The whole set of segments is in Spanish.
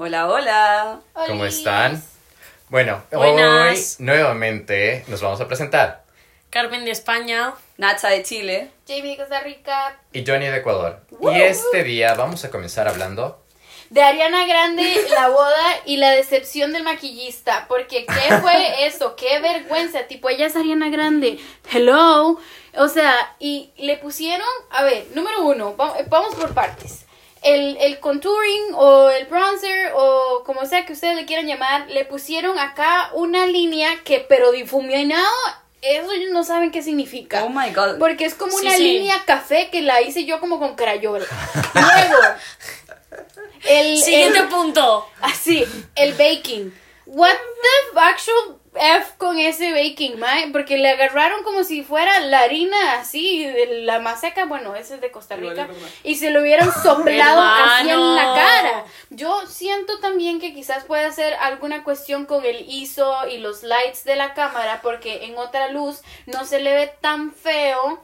Hola, hola. ¿Cómo están? Bueno, Buenas. hoy nuevamente nos vamos a presentar. Carmen de España. Nacha de Chile. Jamie de Costa Rica. Y Johnny de Ecuador. Y este día vamos a comenzar hablando. De Ariana Grande, la boda y la decepción del maquillista. Porque, ¿qué fue eso? ¡Qué vergüenza! Tipo, ella es Ariana Grande. Hello. O sea, y le pusieron. A ver, número uno, va- vamos por partes. El, el contouring o el bronzer o como sea que ustedes le quieran llamar, le pusieron acá una línea que, pero difuminado, eso ellos no saben qué significa. Oh my god. Porque es como Sí, una sí. línea café que la hice yo como con crayola. Luego, el, Siguiente el- punto. así, el baking. What the actual F con ese baking, mae? Porque le agarraron como si fuera la harina así, de la maseca, bueno, ese es de Costa Rica, y se lo hubieran soplado así en la cara. Yo siento también que quizás puede ser alguna cuestión con el ISO y los lights de la cámara, porque en otra luz no se le ve tan feo,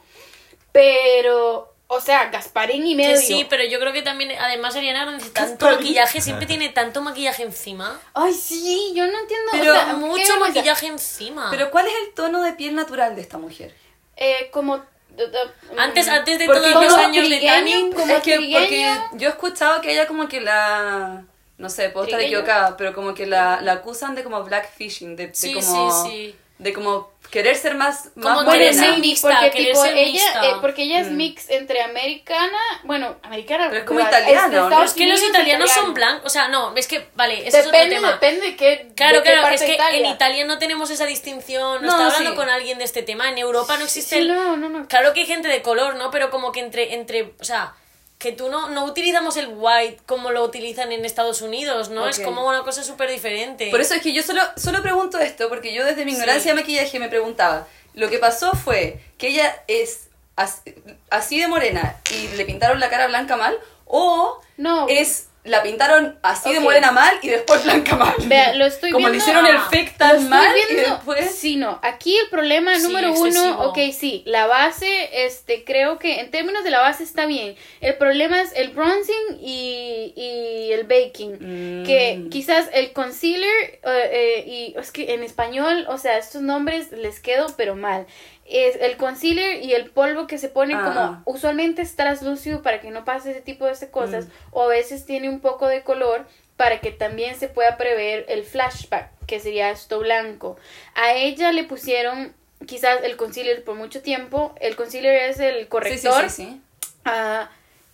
pero, o sea, Gasparín y medio. Que sí, pero yo creo que también, además, Ariana Grande, tanto maquillaje, siempre tiene tanto maquillaje encima. Ay, sí, yo no entiendo. Pero o sea, Mucho maquillaje encima. Pero ¿cuál es el tono de piel natural de esta mujer? Eh, como. d- antes, mm, antes de Porque todos los años de como es que porque yo he escuchado que ella como que la no sé, puedo estar equivocada, pero como que la, la acusan de como blackfishing, de, de Sí, como sí, sí. De como querer ser más Como más querer morena. ser mixta, porque querer tipo ser ella, mixta. eh, porque ella es Mm. mix entre americana, bueno, americana, Pero es como italiana, es que los italianos son blancos. O sea, no, es que, vale, ese es otro tema. depende de qué. Claro, de qué claro, parte es que Italia. en Italia no tenemos esa distinción. No, No, estaba hablando sí. con alguien de este tema. En Europa no existe. Sí, el- no, no, no. Claro que hay gente de color, ¿no? Pero como que entre, entre, o sea, que tú no, no utilizamos el white como lo utilizan en Estados Unidos, ¿no? Es como una cosa súper diferente. Por eso es que yo solo, solo pregunto esto, porque yo desde mi ignorancia de maquillaje me preguntaba. Lo que pasó fue que ella es as- así de morena y le pintaron la cara blanca mal, o No. es la pintaron así de morena mal y después blanca mal. Vea, lo estoy Como le hicieron el fake tan mal y después... Sí, no. Aquí el problema Sí, número excesivo. uno, ok, sí, la base, este, creo que en términos de la base está bien. El problema es el bronzing y, y el baking. Mm. Que quizás el concealer, eh, eh, y es que en español, o sea, estos nombres les quedo, pero mal. Es el concealer y el polvo que se pone Ah. como usualmente es translúcido para que no pase ese tipo de Mm. cosas, o a veces tiene un poco de color para que también se pueda prever el flashback, que sería esto blanco. A ella le pusieron quizás el concealer por mucho tiempo. El concealer es el Sí, sí, corrector. sí, sí. ah,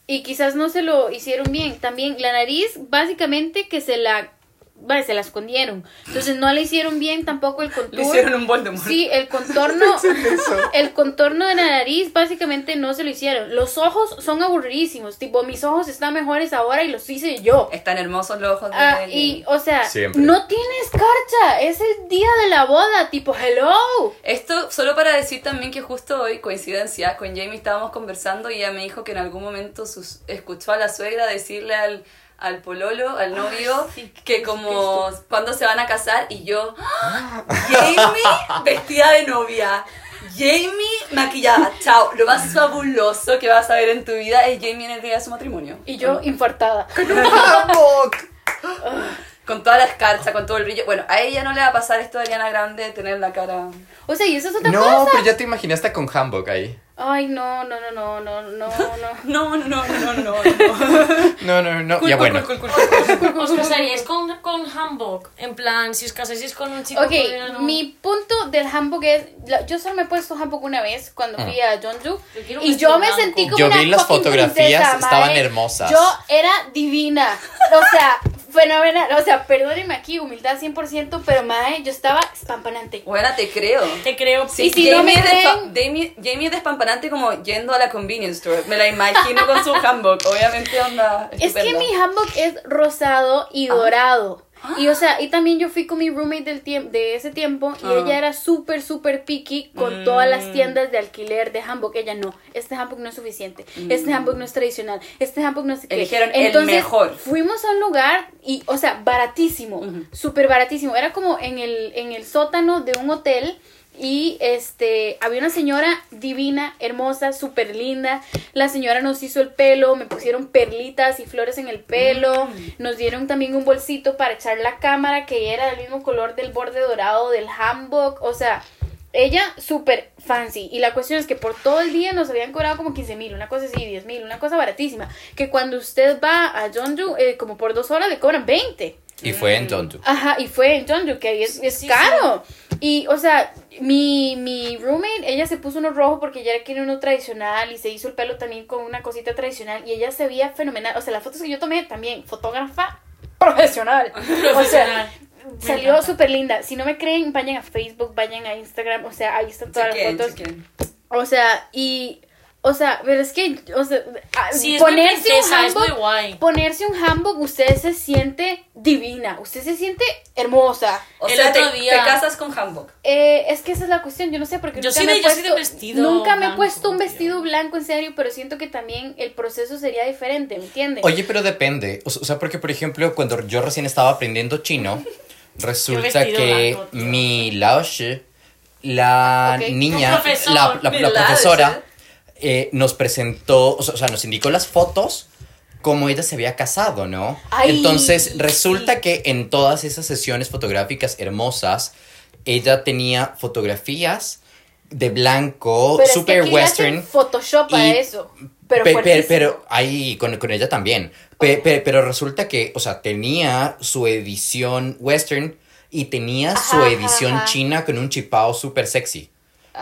y quizás no se lo hicieron bien. También la nariz, básicamente que se la... Vale, se la escondieron. Entonces no le hicieron bien tampoco el contour. Le hicieron un Voldemort. Sí, el contorno, el contorno de la nariz básicamente no se lo hicieron. Los ojos son aburridísimos, tipo mis ojos están mejores ahora y los hice yo. Están hermosos los ojos de Ah, y, o sea, Siempre. no tienes carcha, es el día de la boda, tipo, hello. Esto solo para decir también que justo hoy, coincidencia, con Jamie estábamos conversando y ella me dijo que en algún momento sus, escuchó a la suegra decirle al, al pololo, al novio, que como cuando se van a casar y yo, ¡Ah! Jamie vestida de novia. Jamie maquillada, chao. Lo más fabuloso que vas a ver en tu vida es Jamie en el día de su matrimonio. Y yo infartada. Con toda la escarcha, con todo el brillo. Bueno, a ella no le va a pasar esto de Ariana Grande de tener la cara. O sea, y eso es otra No, cosa. pero ya te imaginaste con Hamburg ahí. Ay, no, no, no, no, no, no, no. No, no, no, no, no. No, no, no. Ya bueno. ¿Os casaríais con, con Hanbok? En plan, si os casaríais con un chico Ok, coreano. mi punto del handbook es, yo solo me he puesto handbook una vez cuando fui a Jeonju y yo me blanco. sentí como Yo una vi las fotografías, princesa, estaban hermosas. Yo era divina, o sea, fenomenal, o sea, perdónenme aquí, humildad 100%, pero mae, yo estaba espampanante. Bueno, te creo. Te creo. Sí, Y si no me Jamie, es creen- es como yendo a la convenience store. Me la imagino con su handbook. Obviamente onda Es que mi handbook es rosado y Ah. dorado. Y o sea, y también yo fui con mi roommate del tiempo de ese tiempo y Ah. ella era súper súper picky con Mm. todas las tiendas de alquiler de handbook. Ella no, este handbook no es suficiente. Este handbook no es tradicional. Este handbook no. Mm. Eligieron el Entonces, mejor. Fuimos a un lugar y o sea, baratísimo, Ujú. súper baratísimo. Era como en el en el sótano de un hotel Y este, había una señora divina, hermosa, súper linda. La señora nos hizo el pelo, me pusieron perlitas y flores en el pelo. Nos dieron también un bolsito para echar la cámara que era del mismo color del borde dorado del handbook. O sea, ella súper fancy. Y la cuestión es que por todo el día nos habían cobrado como 15 mil, una cosa así, 10 mil, una cosa baratísima. Que cuando usted va a Jeonju, eh, como por dos horas le cobran 20. Y fue en Tontu. Ajá, y fue en Jeonju, que ahí es, es Sí, caro. Y, o sea, mi, mi roommate, ella se puso uno rojo porque ella quería uno tradicional y se hizo el pelo también con una cosita tradicional y ella se veía fenomenal. O sea, las fotos que yo tomé también, fotógrafa profesional. O sea, Me salió súper linda. Si no me creen, vayan a Facebook, vayan a Instagram, o sea, ahí están todas Chequen, las fotos. chequen. O sea, y, o sea, pero es que, o sea, ah, Sí, ponerse un princesa, hanbok, guay. ponerse un hanbok, usted se siente divina, usted se siente hermosa. O El sea, otro te, día- te casas con hanbok. Eh, es que esa es la cuestión, yo no sé porque Yo nunca sí me de- he yo sí de puesto, vestido nunca me he blanco, puesto un tío. vestido blanco en serio, pero siento que también el proceso sería diferente, ¿me entiendes? Oye, pero depende. O sea, porque, por ejemplo, cuando yo recién estaba aprendiendo chino, resulta que blanco, mi Laoshi, la niña, la, la- profesora, eh, nos presentó, o sea, nos indicó las fotos como ella se había casado, ¿no? Ay, Entonces, resulta que en todas esas sesiones fotográficas hermosas, ella tenía fotografías de blanco, pero es que super aquí le hacen western. Photoshop a eso, pero Pe- pe- fuertísimo. pero ahí con, con ella también. Pe- pe- pero resulta que, o sea, tenía su edición western y tenía su edición ajá. china con un chipao súper sexy.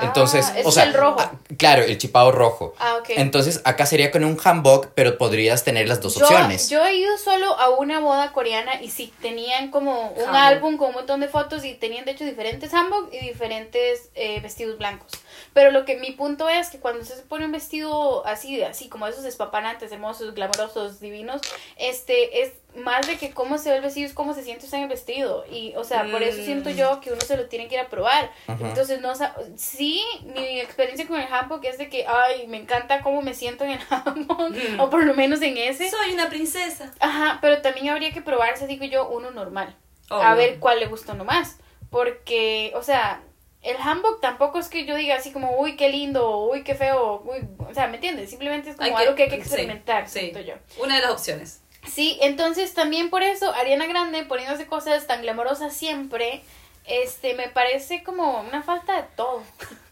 Entonces, Ah, ese o es sea, el rojo. ah, claro, el chipao rojo. Ah, ok. Entonces, acá sería con un hanbok, pero podrías tener las dos yo, opciones. Yo he ido solo a una boda coreana y sí, tenían como un Hanbok. álbum con un montón de fotos y tenían de hecho diferentes hanbok y diferentes eh, vestidos blancos. Pero lo que mi punto es que cuando usted se pone un vestido así, así como esos espapanantes, hermosos, glamorosos, divinos, este es más de que cómo se ve el vestido es cómo se siente usted en el vestido. Y, o sea, por eso siento yo que uno se lo tiene que ir a probar. Entonces, no sa- sí, mi experiencia con el hanbok es de que, ay, me encanta cómo me siento en el hanbok, Mm. o por lo menos en ese. Soy una princesa. Ajá, pero también habría que probarse, digo yo, uno normal. A Obvio. ver cuál le gusta uno más. Porque, o sea, el hanbok tampoco es que yo diga así como, uy, qué lindo, uy, qué feo, uy, o sea, ¿me entiendes? Simplemente es como que- algo que hay que experimentar, sí. siento yo. Una de las opciones. Sí, entonces también por eso Ariana Grande poniéndose cosas tan glamorosas siempre, este, me parece como una falta de todo.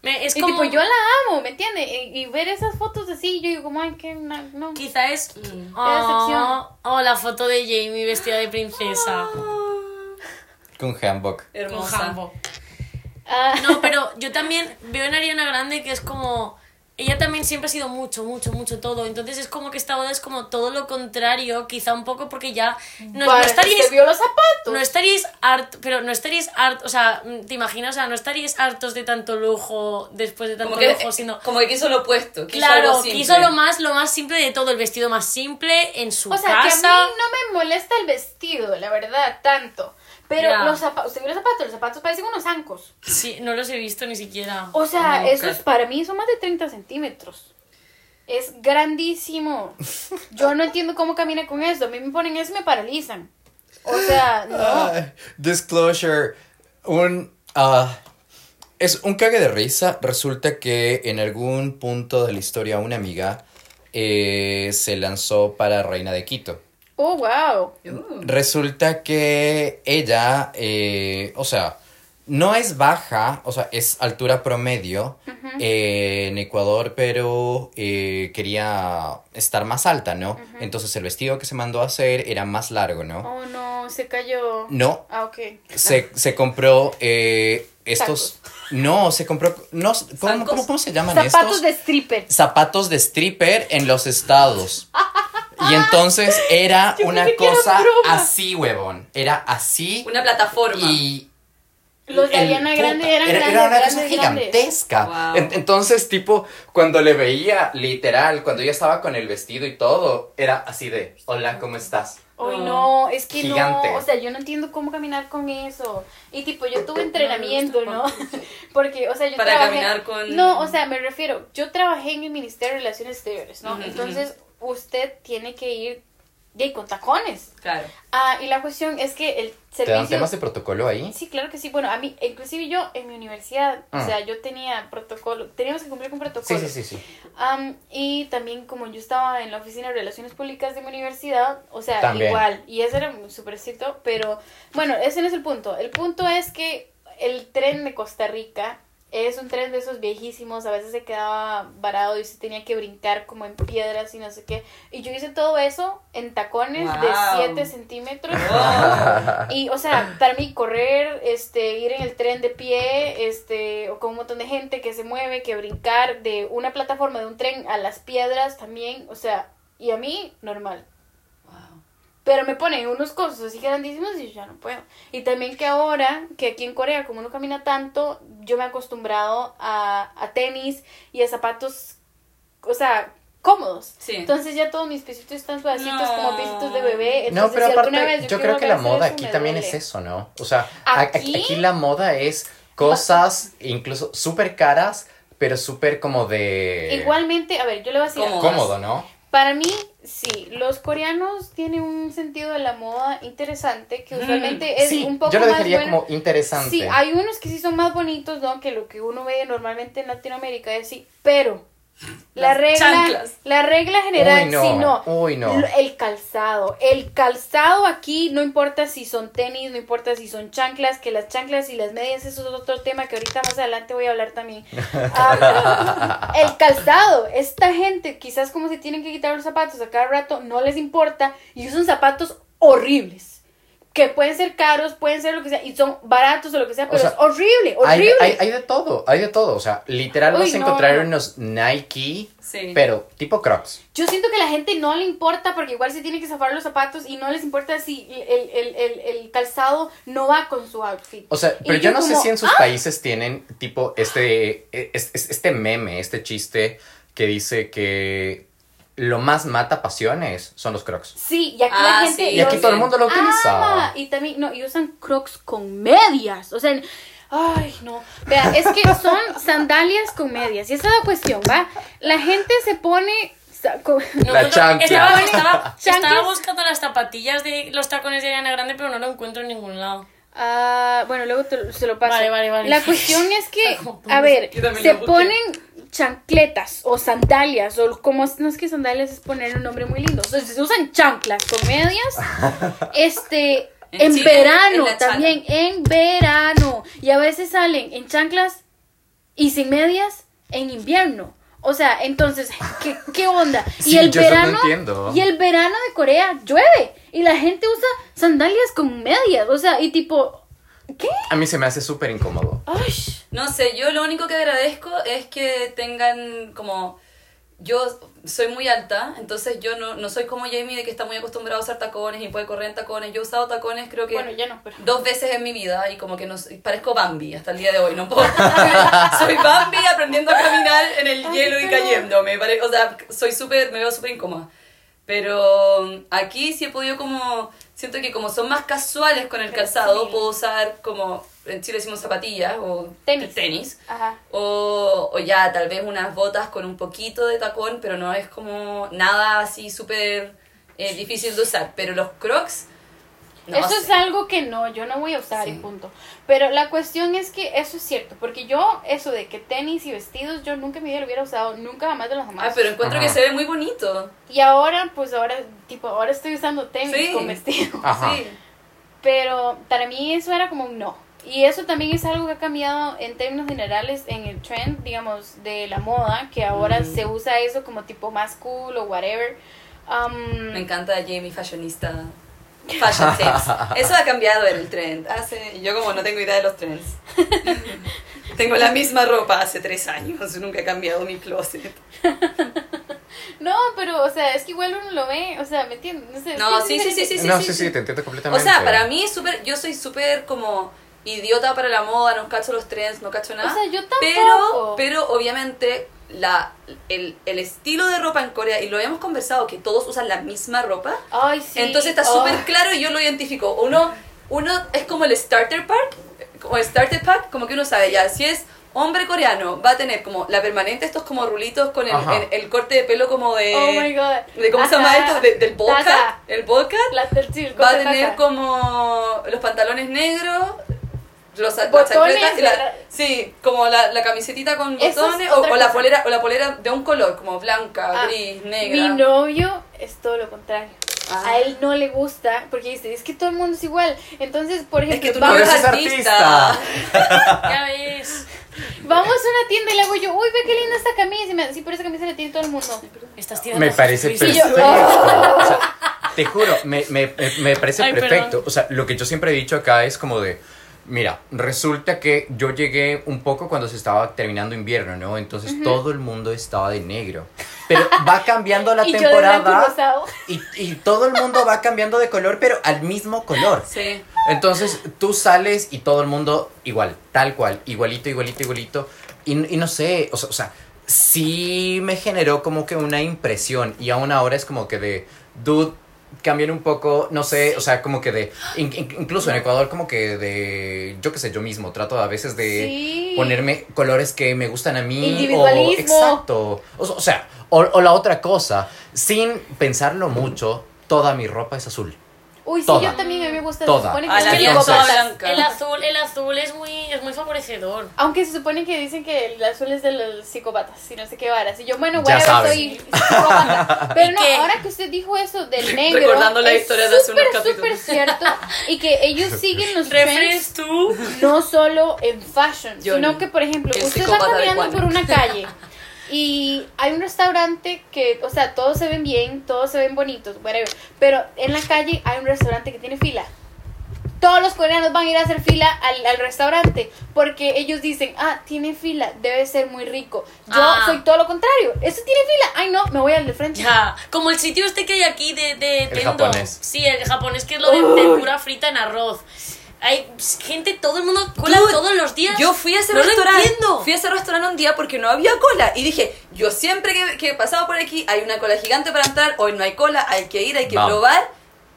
Es y como, tipo, yo la amo, ¿me entiendes? Y, y ver esas fotos así, yo digo como, ay, que no. Quizá es... Mm. Oh, oh, la foto de Jamie vestida de princesa. Con hanbok. Con Hermosa. hanbok. Ah, No, pero yo también veo en Ariana Grande que es como. Ella también siempre ha sido mucho, mucho, mucho todo. Entonces es como que esta boda es como todo lo contrario, quizá un poco porque ya. No, no para, estaríais. ¿te vio los zapatos? No estaríais hartos, pero no estaríais hartos, o sea, ¿te imaginas? O sea, no estaríais hartos de tanto lujo después de tanto Como que, lujo, sino... como que quiso lo opuesto. Quiso Claro, algo quiso lo más, lo más simple de todo, el vestido más simple, en su O sea, que a casa. mí no me molesta el vestido, la verdad, tanto. Pero los zapatos, ¿usted vio los zapatos? Los zapatos parecen unos zancos. Sí, no los he visto ni siquiera. O sea, esos para mí son más de 30 centímetros. Es grandísimo. Yo no entiendo cómo camina con eso. A mí me ponen eso y me paralizan. O sea, no. Ah, disclosure. Un. ah, es un cague de risa. Resulta que en algún punto de la historia una amiga eh, se lanzó para Reina de Quito. Oh, wow. Uh. Resulta que ella, eh, o sea, no es baja, o sea, es altura promedio eh, en Ecuador, pero eh, quería estar más alta, ¿no? Entonces el vestido que se mandó a hacer era más largo, ¿no? Oh, no, se cayó. No, Ah, ok. se, se compró eh, estos... No, se compró... No, ¿cómo, cómo, cómo se llaman Zapatos estos? de stripper. zapatos de stripper en los estados. Y entonces era Yo una era cosa broma. así, huevón. Era así Una plataforma. y... Los de Ariana puta, Grande eran era, grandes, era una grandes, cosa gigantesca. Wow. En- entonces, tipo, cuando le veía, literal, cuando ella estaba con el vestido y todo, era así de, hola, ¿cómo estás? Ay, No. no, es que Gigante. no, o sea, yo no entiendo cómo caminar con eso. Y tipo, yo tuve entrenamiento, ¿no? Porque, o sea, yo Para trabajé... caminar con- No, o sea, me refiero, yo trabajé en el Ministerio de Relaciones Exteriores, ¿no? Entonces, usted tiene que ir y con tacones. Claro. Ah, y la cuestión es que el ¿Te dan servicio... temas de protocolo ahí? Sí, claro que sí. Bueno, a mí, inclusive yo en mi universidad, o Mm. sea, yo tenía protocolo, teníamos que cumplir con Sí, protocolo. sí, sí, sí. Am, y también como yo estaba en la oficina de relaciones públicas de mi universidad, o sea, También. igual, y eso era súper estricto, pero bueno, ese no es el punto. El punto es que el tren de Costa Rica es un tren de esos viejísimos, a veces se quedaba varado y se tenía que brincar como en piedras y no sé qué. Y yo hice todo eso en tacones de Wow. 7 centímetros. Wow. Y, o sea, para mí correr, este, ir en el tren de pie, este, o con un montón de gente que se mueve, que brincar de una plataforma de un tren a las piedras también, o sea, y a mí, normal. Pero me ponen unos cosas así grandísimos y yo ya no puedo. Y también que ahora, que aquí en Corea, como no camina tanto, yo me he acostumbrado a, a tenis y a zapatos, o sea, cómodos. Sí. Entonces ya todos mis piecitos están suavecitos No. como piecitos de bebé. No, Entonces, pero si alguna aparte, vez yo quiero creo que la moda eso, aquí también duele. es eso, ¿no? O sea, Aquí- aquí la moda es cosas incluso súper caras, pero súper como de... Igualmente, a ver, yo le voy a decir. Cómodo, ¿no? Para mí, sí, los coreanos tienen un sentido de la moda interesante que Mm, usualmente es sí, un poco yo lo más bueno. como interesante. Sí, hay unos que sí son más bonitos, ¿no? Que lo que uno ve normalmente en Latinoamérica es así, pero la Las regla, chanclas. la regla general, Uy, no, no. uy, no. L- El calzado, el calzado aquí no importa si son tenis, no importa si son chanclas, que las chanclas y las medias eso es otro tema que ahorita más adelante voy a hablar también. Ah, el calzado, esta gente quizás como se tienen que quitar los zapatos a cada rato, no les importa y usan zapatos horribles. Que pueden ser caros, pueden ser lo que sea, y son baratos o lo que sea, pero sea, es horrible, horrible. hay, hay de todo, hay de todo. O sea, literal Uy, vas a no, encontrar no. unos Nike, Sí. pero tipo Crocs. Yo siento que a la gente no le importa porque igual se tiene que zafar los zapatos y no les importa si el, el, el, el calzado no va con su outfit. O sea, Y pero yo no sé si en sus "Ah". países tienen tipo este, es- es- este meme, este chiste que dice que lo más mata pasiones son los Crocs. Sí, y aquí Ah, la gente sí. Y aquí todo el mundo lo utiliza. ama. Y también, no, y usan crocs con medias. O sea, ay, no. Vea, es que son sandalias con medias. Y esa es la cuestión, ¿va? La gente se pone... con- La chancla. Estaba, estaba, estaba buscando las zapatillas de los tacones de Ariana Grande, pero no lo encuentro en ningún lado. Ah, bueno, luego te- se lo paso. Vale, vale, vale. La cuestión es que, a ver, se ponen chancletas o sandalias o como no es que sandalias es poner un nombre muy lindo. Entonces se usan chanclas con medias. este En en, Chile, verano en también en verano y a veces salen en chanclas y sin medias en invierno. O sea, entonces, ¿qué, qué onda? Sí, y el yo eso no verano entiendo. y el verano de Corea llueve y la gente usa sandalias con medias, o sea, y tipo ¿qué? A mí se me hace súper incómodo. Ay, No sé, yo lo único que agradezco es que tengan como... Yo soy muy alta, entonces yo no, no soy como Jamie de que está muy acostumbrado a usar tacones y puede correr en tacones. Yo he usado tacones creo que bueno, ya no, pero dos veces en mi vida y como que no parezco Bambi hasta el día de hoy. No puedo. soy Bambi aprendiendo a caminar en el Ay, hielo y cayéndome. pare- O sea, soy súper, me veo súper incómoda. Pero um, aquí sí he podido como, siento que como son más casuales con el Pero calzado, sí. puedo usar como, en Chile decimos zapatillas o Tenis. tenis. Ajá. O, o ya, tal vez unas botas con un poquito de tacón, pero no es como nada así súper eh, difícil de usar. Pero los crocs, no eso sé. es algo que no, yo no voy a usar y Sí. punto. Pero la cuestión es que eso es cierto, porque yo, eso de que tenis y vestidos, yo nunca en mi vida lo hubiera usado, nunca jamás de los jamás. Ah, pero encuentro Ajá. que se ve muy bonito. Y ahora, pues ahora, tipo, ahora estoy usando tenis Sí. con vestido. Ajá. Sí. Pero para mí eso era como un no. Y eso también es algo que ha cambiado en términos generales en el trend, digamos, de la moda, que ahora Mm. se usa eso como tipo más cool o whatever. Um, Me encanta Jamie Fashionista. Fashion tips. Eso ha cambiado en el trend. Hace, yo como no tengo idea de los trends. tengo la misma ropa hace tres años. Nunca he cambiado mi closet. no, pero, o sea, es que igual uno lo ve, o sea, ¿me entiendes? No, sé, No, sí, sí, sí, sí, no, sí, sí, sí. sí, te entiendo O completamente. sea, para mí es súper, yo soy súper como idiota para la moda, no cacho los trends, no cacho nada. O sea, yo Pero, tampoco. pero obviamente la, el, el estilo de ropa en Corea, y lo habíamos conversado, que todos usan la misma ropa, Ay, sí. entonces está Oh. súper claro y yo lo identifico. Uno, uno es como el starter pack, como el starter pack, como que uno sabe ya, si es hombre coreano va a tener como la permanente, estos como rulitos con el, Ajá. el, el corte de pelo como de... Oh my god. de ¿Cómo se llama Ajá. esto? De- del podcast. El podcast. Va a tener como los pantalones negros, los las Botones, y la- ¿verdad? sí, como la, la camisetita con es botones o, o la polera o la polera de un color como blanca, Ah, gris, Mi negra. novio es todo lo contrario. Ah. A él no le gusta porque dice, es que todo el mundo es igual. Entonces, por ejemplo, que tú vamos, no eres es artista. artista. Ya ves. vamos a una tienda y le hago yo, uy, ve qué linda esta camisa. Y me dice, sí, pero esa camisa la tiene todo el mundo. Estás tirando Me parece yo- perfecto. O sea, te juro, me, me, me parece Ay, perdón. perfecto. O sea, lo que yo siempre he dicho acá es como de, mira, resulta que yo llegué un poco cuando se estaba terminando invierno, ¿no? Entonces todo el mundo estaba de negro. Pero va cambiando la y yo de blanco y temporada y, y todo el mundo va cambiando de color, pero al mismo color. Sí. Entonces tú sales y todo el mundo igual, tal cual, igualito, igualito, igualito. Y, y no sé, o sea, o sea, sí me generó como que una impresión y aún ahora es como que de, dude, cambian un poco, no sé, o sea, como que de, in- in- incluso en Ecuador como que de, yo qué sé, yo mismo trato a veces de Sí. ponerme colores que me gustan a mí. O, Individualismo. exacto. O, o sea, o, o la otra cosa, sin pensarlo mucho, toda mi ropa es azul. Uy, sí, Toda. yo también a mí me gusta. Toda. Se supone que es Entonces- blanca. El azul, el azul es muy, es muy favorecedor. Aunque se supone que dicen que el azul es de los psicópatas y no sé qué varas. Y yo, bueno, saben. soy psicópata. Pero ¿Y no, qué? ahora que usted dijo eso del negro. Recordando la es historia de hace unos súper, capítulos. súper cierto. Y que ellos siguen los trends ¿Refres tú? no solo en fashion, Johnny, sino que, por ejemplo, usted va caminando por una calle y hay un restaurante que, o sea, todos se ven bien, todos se ven bonitos, whatever, pero en la calle hay un restaurante que tiene fila. Todos los coreanos van a ir a hacer fila al, al restaurante porque ellos dicen, ah, tiene fila, debe ser muy rico. Yo Ah. soy todo lo contrario, eso tiene fila, ay no, me voy al de frente. Ya, como el sitio este que hay aquí de, de El Tendo. japonés. Sí, el japonés que es lo de tempura frita en arroz. Hay gente, todo el mundo cola Dude, todos los días. Yo fui a ese no lo restaurante. entiendo. Fui a ese restaurante un día porque no había cola. Y dije, yo siempre que, que pasaba por aquí hay una cola gigante para entrar. Hoy no hay cola, hay que ir, hay que Vamos. probar.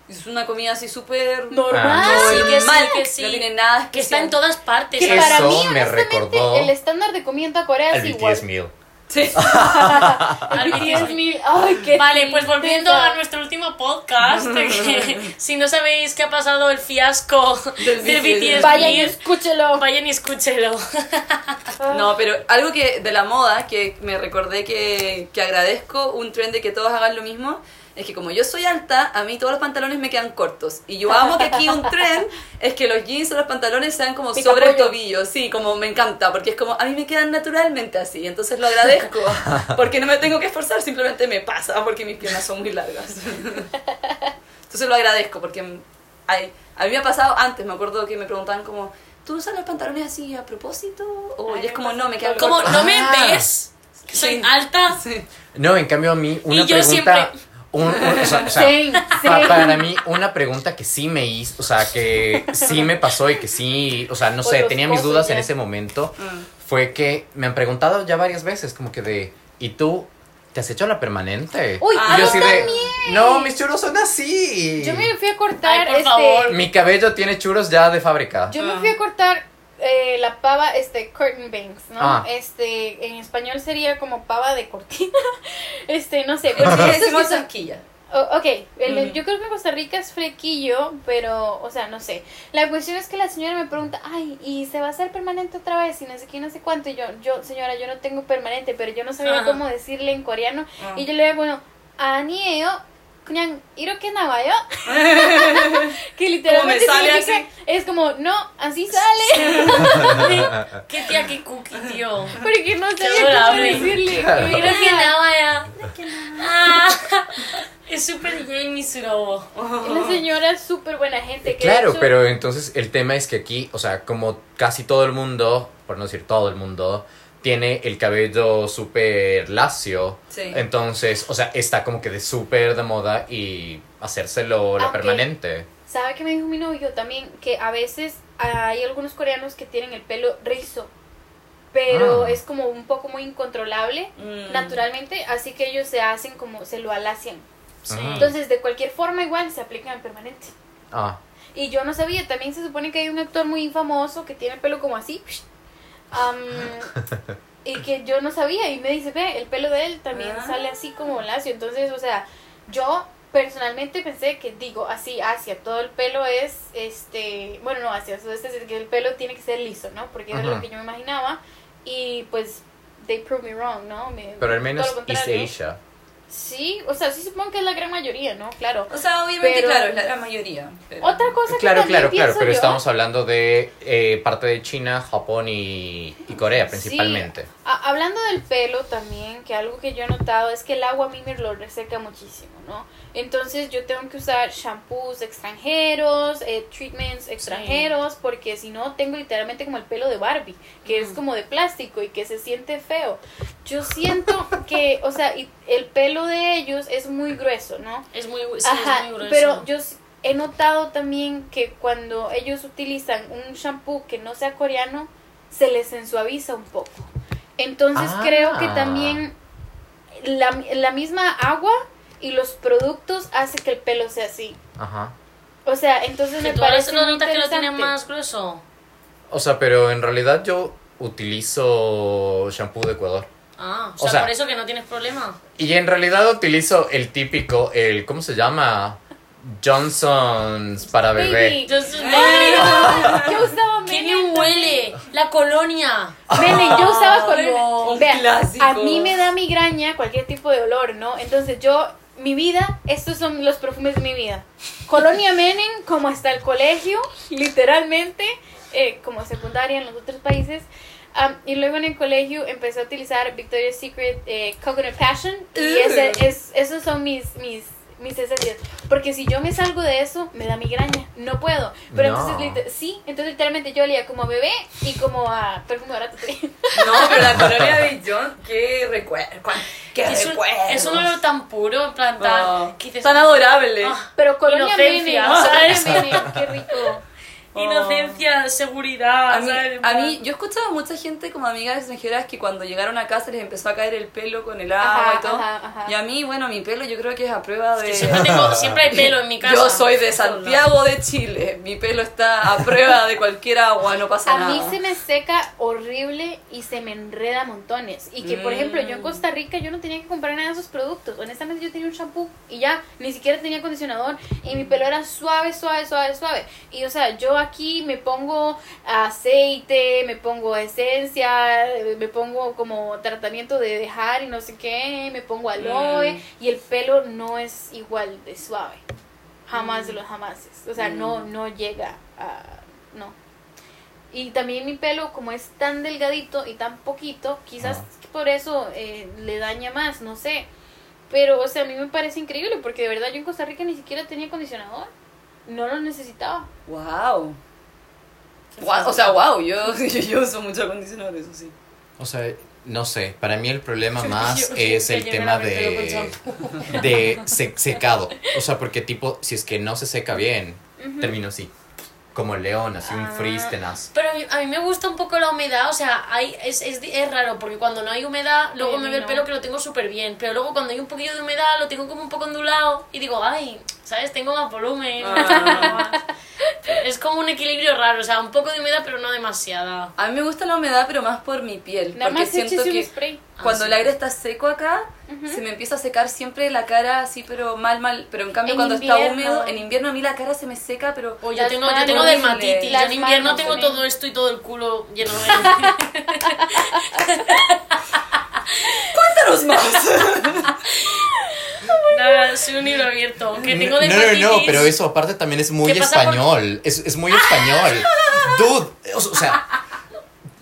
Es una comida así súper Normal. Ah, sí, que sí, normal, que sí. No tiene nada que está especial. en todas partes. Que Eso para mí, me honestamente, recordó el estándar de comida en toda Corea es al igual. BTS meal. Sí. Ay, qué Vale, pues volviendo a nuestro último podcast, que si no sabéis qué ha pasado el fiasco Del del BTS. Vayan y escúchelo. vayan y escúchelo. No, pero algo que de la moda que me recordé que, que agradezco, un trend de que todos hagan lo mismo, es que como yo soy alta, a mí todos los pantalones me quedan cortos. Y yo amo que aquí un trend es que los jeans o los pantalones sean como Pica sobre el pollo. tobillo. Sí, como me encanta, porque es como a mí me quedan naturalmente así. Entonces lo agradezco, porque no me tengo que esforzar, simplemente me pasa, porque mis piernas son muy largas. Entonces lo agradezco, porque hay, a mí me ha pasado antes, me acuerdo que me preguntaban como... ¿Tú usas los pantalones así a propósito? O Ay, y es como, no, me quedan Como cortos. no me Ah. ves, que soy Sí. alta. Sí. No, en cambio a mí una Y yo pregunta... siempre- un- un- o sea, o sea, Sí, pa- sí. para mí una pregunta que sí me hizo, o sea, que sí me pasó y que sí, o sea, no sé, tenía mis dudas ya. en ese momento, Mm. fue que me han preguntado ya varias veces como que de, ¿y tú te has hecho la permanente? Uy, y a yo mí así de, no, mis churros son así. Yo me fui a cortar Ay, por este. favor. Mi cabello tiene churros ya de fábrica. Yo me Ah. fui a cortar eh, la pava, este, curtain bangs, ¿no? Ah. Este, en español sería como pava de cortina. este, no sé. ¿Por Porque qué estos decimos que son- zanquilla? Oh, ok, el- Ujú. yo creo que en Costa Rica es flequillo, pero, o sea, no sé. La cuestión es que la señora me pregunta, ay, ¿y se va a hacer permanente otra vez? Y no sé qué, no sé cuánto. Y yo, yo, señora, yo no tengo permanente, pero yo no sabía Ajá. cómo decirle en coreano. Ah. Y yo le digo, bueno, 아니에요. 그냥 이렇게 나와요. que literalmente sale significa- así. es como, no, así sale. Qué tía, qué cookie, tío. Porque no sabía cómo adorable. decirle. Creo que nada ya. Ah, es súper Jamie Surobo. La señora es súper buena gente. Que de Claro, hecho- pero entonces el tema es que aquí, o sea, como casi todo el mundo, por no decir todo el mundo, tiene el cabello súper lacio. Sí. Entonces, o sea, está como que de súper de moda y hacérselo la permanente. ¿Sabe qué me dijo mi novio también? Que a veces hay algunos coreanos que tienen el pelo rizo, pero Ah. es como un poco muy incontrolable Mm. naturalmente, así que ellos se hacen como, se lo alacian. Sí. Entonces, de cualquier forma igual se aplican el permanente. Ah, Y yo no sabía, también se supone que hay un actor muy famoso que tiene el pelo como así, Am, y que yo no sabía y me dice, ve, el pelo de él también Ah. sale así como lacio. Entonces, o sea, yo personalmente pensé que, digo, así, hacia todo el pelo es, este, bueno, no, hacia, es decir, que el pelo tiene que ser liso, ¿no? Porque era lo que yo me imaginaba y pues, they proved me wrong, ¿no? Me- Pero al menos contrario. Asia. Sí, o sea, sí supongo que es la gran mayoría, ¿no? Claro. O sea, obviamente, Pero- claro, es la gran mayoría. pero- Otra cosa que Claro, también claro, claro, pienso pero yo- estamos hablando de eh, parte de China, Japón y, y Corea principalmente. Sí, a- hablando del pelo también, que algo que yo he notado es que el agua a mí me lo reseca muchísimo, ¿no? Entonces yo tengo que usar shampoos extranjeros, eh, treatments extranjeros, porque si no tengo literalmente como el pelo de Barbie, que es como de plástico y que se siente feo. Yo siento que, o sea, y el pelo de ellos es muy grueso, ¿no? Es muy, sí, Ajá, es muy grueso. pero yo he notado también que cuando ellos utilizan un shampoo que no sea coreano, se les ensuaviza un poco. Entonces Ah. creo que también la, la misma agua y los productos hace que el pelo sea así. Ajá. O sea, entonces ¿Que me tú parece no notas que lo tiene más grueso? O sea, pero en realidad yo utilizo shampoo de Ecuador. Ah, o sea- por eso que no tienes problema. Y en realidad utilizo el típico, el, ¿cómo se llama? Johnson's para Baby. bebé. Yo, Yo usaba ¡Qué Menen bien huele! La colonia. Menen, yo usaba un Vean, clásico. a mí me da migraña cualquier tipo de olor, ¿no? Entonces yo, mi vida, estos son los perfumes de mi vida. Colonia Menem, como hasta el colegio, literalmente, eh, como secundaria en los otros países. Am, y luego en el colegio empecé a utilizar Victoria's Secret eh, Coconut Passion. Y ese, es, esos son mis, mis, mis esencias. Porque si yo me salgo de eso, me da migraña. No puedo. Pero No. entonces, sí, entonces literalmente yo olía como a bebé y como a perfume barato. No, pero la colonia de John, qué recuerdo. Qué Es un, es un olor tan puro, en plan tan... Oh, tan adorable. Ah, Pero Colonia Menem, ¿sabes? Colonia Menem, qué rico. Inocencia, seguridad, A mí, ¿sabes? A mí, yo he escuchado a mucha gente como amigas extranjeras que cuando llegaron a casa les empezó a caer el pelo con el agua Ajá, y todo. ajá, ajá. Y a mí, bueno, mi pelo yo creo que es a prueba de... Yo tengo, siempre hay pelo en mi casa. Yo soy de Santiago de Chile. Mi pelo está a prueba de cualquier agua, no pasa A nada. mí se me seca horrible y se me enreda montones. Y que, por ejemplo, yo en Costa Rica yo no tenía que comprar nada de esos productos. Honestamente, yo tenía un shampoo y ya, ni siquiera tenía acondicionador. Y mi pelo era suave, suave, suave, suave. Y, o sea, yo aquí me pongo aceite, me pongo esencia, me pongo como tratamiento de dejar y no sé qué, me pongo aloe. Mm. Y el pelo no es igual de suave. Jamás de los jamases. O sea, no, Mm. no llega a... No. Y también mi pelo, como es tan delgadito y tan poquito, quizás por eso eh, le daña más, no sé. Pero, o sea, a mí me parece increíble porque de verdad yo en Costa Rica ni siquiera tenía acondicionador. No lo necesitaba. Wow. O sea, wow, yo, yo, yo uso mucho acondicionador, eso sí. O sea, no sé, para mí el problema más Yo- es el tema de, de se- secado. O sea, porque tipo, si es que no se seca bien, termino así, como león, así un Ah. frizz tenaz. Pero a mí, a mí me gusta un poco la humedad, o sea, hay, es, es, es raro porque cuando no hay humedad, luego me ve el no. pelo que lo tengo súper bien, pero luego cuando hay un poquillo de humedad lo tengo como un poco ondulado y digo, ay, ¿sabes? Tengo más volumen. Ah. es como un equilibrio raro, o sea, un poco de humedad pero no demasiada. A mí me gusta la humedad, pero más por mi piel. Nada porque más siento que spray. cuando Ah, el sí. aire está seco acá, se me empieza a secar siempre la cara así, pero mal, mal. Pero en cambio, En cuando está invierno. húmedo, en invierno a mí la cara se me seca, pero. O yo tengo, yo tengo dermatitis, yo en invierno tengo también. todo esto y todo el culo lleno de... ¡Cuéntanos más! Soy un libro abierto, que tengo no, no, dermatitis. no, pero eso aparte también es muy ¿Qué pasa por- español. Es, es muy español. Dude, o, sea,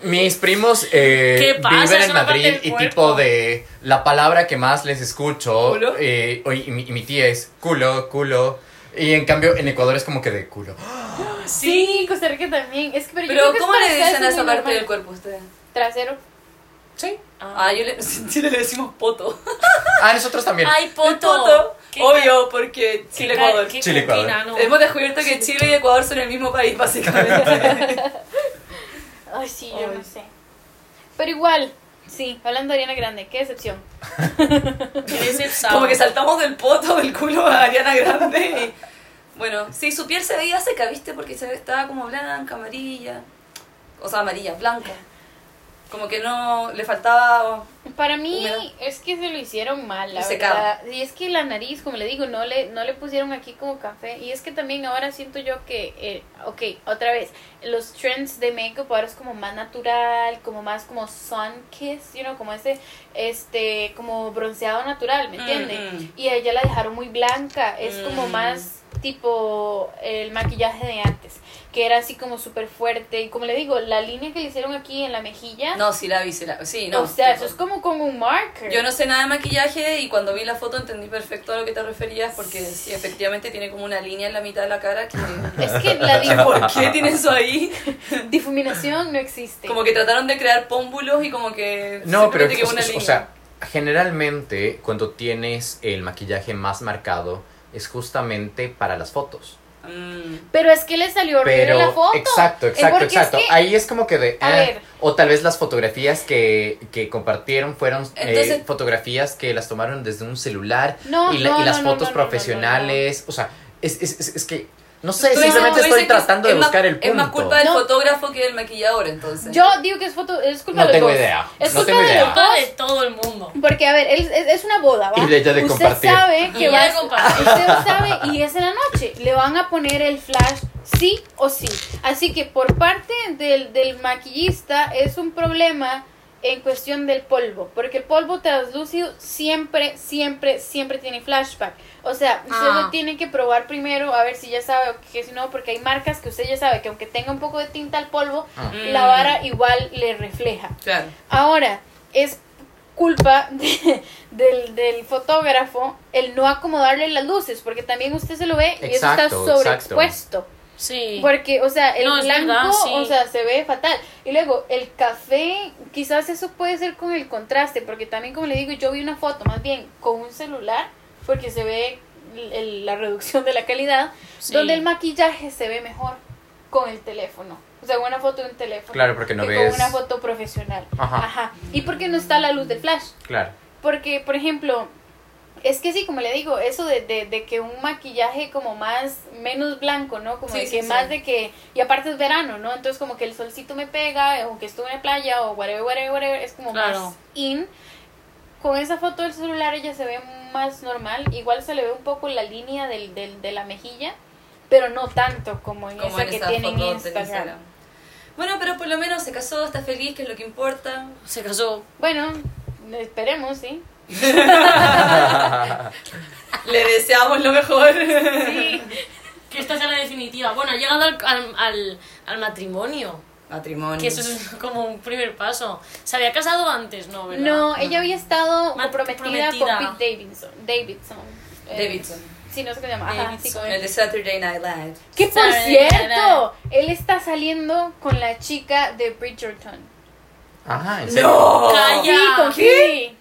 mis primos eh, viven en Madrid y tipo de la palabra que más les escucho, ¿Culo? eh, y, mi, y mi tía es culo, culo. Y en cambio en Ecuador es como que de culo. Sí, Costa Rica también. Es que, pero, yo Pero, creo que es ¿cómo le dicen a es esa parte del cuerpo ustedes? Trasero. Sí. Ah, yo le, en Chile le decimos poto. Ah, nosotros también. ¡Ay, El poto! poto, obvio, porque ca- Chile, Ecuador. Hemos descubierto que Chile y Ecuador son el mismo país, básicamente. Ay, sí, yo Ay. no sé. Pero igual, sí, hablando de Ariana Grande, qué decepción. Qué decepción. Como que saltamos del poto, del culo a Ariana Grande. y- bueno, sí, su piel se veía seca, ¿viste? Porque se estaba como blanca, amarilla. O sea, amarilla, blanca. Como que no le faltaba... Para mí es que se lo hicieron mal, la Y verdad. Y es que la nariz, como le digo, no le, no le pusieron aquí como café. Y es que también ahora siento yo que, eh, ok, otra vez, los trends de makeup ahora es como más natural, como más como sun kiss, you know, como ese, este, como bronceado natural, ¿me entiendes? Mm, mm. Y a ella la dejaron muy blanca, es como Mm. más tipo el maquillaje de antes, que era así como súper fuerte. Y como le digo, la línea que le hicieron aquí en la mejilla, No, sí la vi, sí la Sí, no. o sea, tipo, eso es como con un marker. Yo no sé nada de maquillaje y cuando vi la foto entendí perfecto a lo que te referías porque sí, efectivamente tiene como una línea en la mitad de la cara que... Es que la ¿Y ¿Por qué tiene eso ahí? dif- difuminación no existe. Como que trataron de crear pómbulos y como que... No, pero o, una o línea. sea, generalmente cuando tienes el maquillaje más marcado es justamente para las fotos. Mm. Pero es que le salió horrible Pero la foto. exacto, exacto, es exacto. que- Ahí es como que de A eh, ver. o tal vez las fotografías que, que compartieron fueron eh, fotografías que las tomaron desde un celular No, y, la- no, y las no, no, fotos no, no, no, profesionales, o sea, es, es, es, es que no sé, Tú simplemente estoy tratando es de buscar el punto. Es más culpa del No. fotógrafo que del maquillador, entonces. Yo digo que es foto, es culpa No de los tengo dos. idea, Es no culpa tengo de idea. los Culpa dos. de todo el mundo. Porque, a ver, es, es, es una boda, ¿va? Y de ella de usted compartir. sabe que va. Usted sabe y es en la noche. Le van a poner el flash sí o sí. Así que por parte del, del maquillista es un problema en cuestión del polvo. Porque el polvo translúcido siempre, siempre, siempre tiene flashback. O sea, usted Ah. lo tiene que probar primero a ver si ya sabe o que si no, porque hay marcas que usted ya sabe que aunque tenga un poco de tinta al polvo, Ah. la vara igual le refleja. Claro. Ahora, es culpa de- del, del fotógrafo el no acomodarle las luces, porque también usted se lo ve y eso está sobreexpuesto. Sí. Porque, o sea, el No, blanco, verdad, sí. o sea, se ve fatal. Y luego, el café, quizás eso puede ser con el contraste, porque también, como le digo, yo vi una foto más bien con un celular, porque se ve el- el- la reducción de la calidad, Sí. donde el maquillaje se ve mejor con el teléfono. O sea, una foto de un teléfono. Claro, porque no que ves- Con una foto profesional. Ajá. Ajá. Y porque no está la luz del flash. Claro. Porque, por ejemplo, es que sí, como le digo, eso de, de, de que un maquillaje como más, menos blanco, ¿no? Como Sí, de que sí. más de que, y aparte es verano, ¿no? Entonces como que el solcito me pega, o que estuve en la playa, o whatever, whatever, whatever, es como Claro. más in. Con esa foto del celular ella se ve más normal, igual se le ve un poco la línea del, del, de la mejilla, pero no tanto como en Como esa en que tiene en. Instagram. Bueno, pero por lo menos se casó, está feliz, que es lo que importa. Se casó. Bueno, esperemos, ¿sí? Le deseamos lo mejor. Sí. Que esta sea la definitiva. Bueno, ha llegado al, al, al, al matrimonio. Matrimonio. Que eso es como un primer paso. ¿Se había casado antes? No, ¿verdad? No, ella había estado comprometida, comprometida. con Pete Davidson. Davidson. Eh, Davidson. Sí, no sé cómo se llama. Ajá, sí, con El de Saturday Night Live. Que por Saturday cierto, él está saliendo con la chica de Bridgerton. Ajá, en serio. ¡No! Calla. Sí, con Phoebe.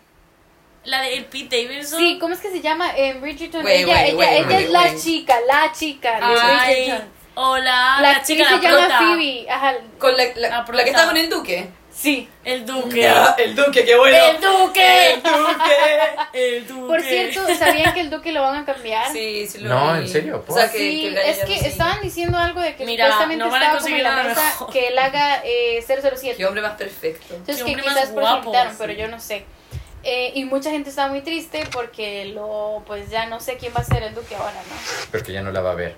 La de el Pete Davidson. Sí, ¿cómo es que se llama? En Bridgerton. Wait, ella wait, ella, wait, ella wait, es la wait. chica, la chica de Bridgerton. hola, La, la, chica se la llama prota. Phoebe. Ajá. Con la, la, La la que está con el duque. Sí. El duque. Ya, el duque, qué bueno. El duque. El duque. El duque. Por cierto, ¿sabían que el duque lo van a cambiar? Sí, sí lo No, vi. ¿en serio? O sea, que, Sí, que es que no estaban diciendo algo de que Mira, supuestamente no estaba como en la mesa que él haga eh, 007. Qué hombre más perfecto. Entonces Qué que quizás por eso pero yo no sé. Eh, y mucha gente estaba muy triste porque lo, pues ya no sé quién va a ser el duque ahora, ¿no? Porque ya no la va a ver.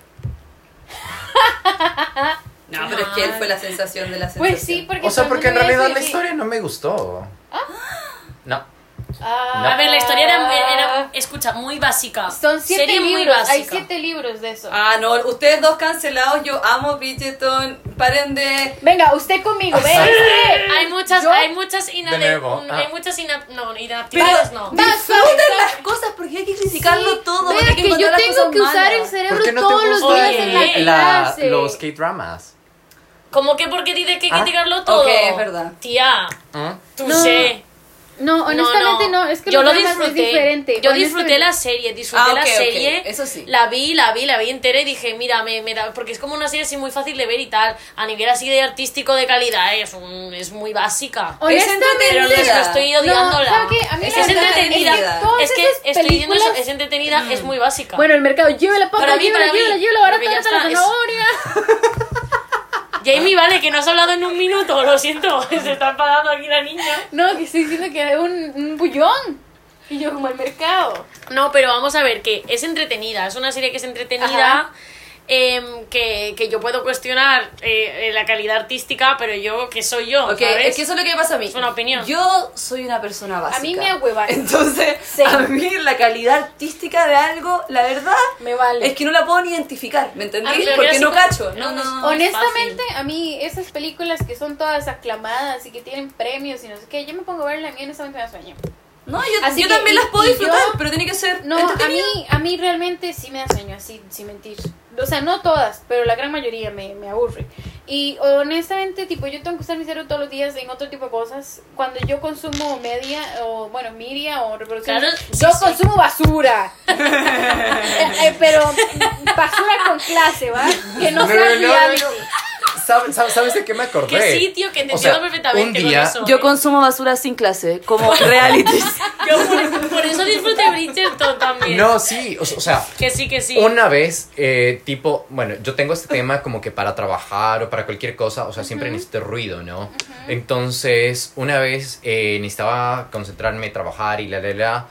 No, pero es que él fue la sensación de la sensación. Pues sí, porque O sea, porque en realidad la que- historia no me gustó. No. Ah, A ver, la historia era, era- escucha, muy básica. Son siete Serie muy libros, hay básica. siete libros de eso. Ah, no, ustedes dos cancelados, yo amo Bridgerton, paren de... Venga, usted conmigo, ve. Hay muchas, Yo- hay muchas ina- De nuevo, hay ah. muchas ina- no, inaptitudes no. Disfruten las cosas porque hay que criticarlo todo. Vea porque hay que yo tengo que usar malas. el cerebro ¿Por qué no todos los días en la Oye, la- clase. los K-dramas? ¿Cómo que porque tienes que Ah. criticarlo todo? Ok, es verdad. Tía, ¿Mm? tú No, sé. No, honestamente no, es que yo lo disfruté. es diferente. Yo disfruté la serie, disfruté Ah, ok, la serie. eso sí. La vi, la vi, la vi entera y dije, mira, me, me da. Porque es como una serie así muy fácil de ver y tal. A nivel así de artístico de calidad, es, un, es muy básica. Honestamente, Pero no es que estoy odiándola. ¿sabe qué? A mí Es es entretenida. Es que todas Es que esas estoy diciendo eso, es entretenida, es muy básica. Bueno, el mercado, llévala, papá, Para mí, llévala, para mí, llévala, llévala, ahora porque ya está la está, es- zanahoria. Jamie vale, que no has hablado en un minuto, lo siento, se está enfadando aquí la niña. No, que estoy diciendo que era un, un bullón. Y yo como el mercado. No, pero vamos a ver, que es entretenida, es una serie que es entretenida, Ajá. Em, que, que yo puedo cuestionar eh, eh, la calidad artística, pero yo, que soy yo? Ok, ¿sabes? es que eso es lo que me pasa a mí. Es una opinión. Yo soy una persona básica. A mí me. Entonces, Sí. a mí la calidad artística de algo, la verdad, Me vale. es que no la puedo ni identificar, ¿me pero Porque no cacho. no, No, no. Honestamente, a mí esas películas que son todas aclamadas y que tienen premios y no sé qué, yo me pongo a verla y honestamente me da sueño. No, yo, Así yo que, también y- las puedo disfrutar, yo- pero tiene que ser No, a mí, a mí realmente sí me da sueño, así, sin mentir. O sea, no todas, pero la gran mayoría me, me aburre. Y honestamente, tipo, yo tengo que usar mi cerebro todos los días en otro tipo de cosas. Cuando yo consumo media, o bueno, media o reproducción, Claro, yo sí. consumo basura. Eh, eh, pero basura con clase, ¿va? Que no No, sea no, no. ¿Sabes, sabes, de qué me acordé? Que sí, tío, que te O sea, entiendo perfectamente un día- con eso. Yo ¿eh? consumo basura sin clase, como realities. Yo por, por eso disfruté Bridgerton también. No, sí, o, o sea, Que sí, que sí. Una vez, eh, tipo, bueno, yo tengo este tema como que para trabajar o para cualquier cosa, o sea, siempre necesito ruido, ¿no? Entonces, una vez eh, necesitaba concentrarme, trabajar y la, la, la,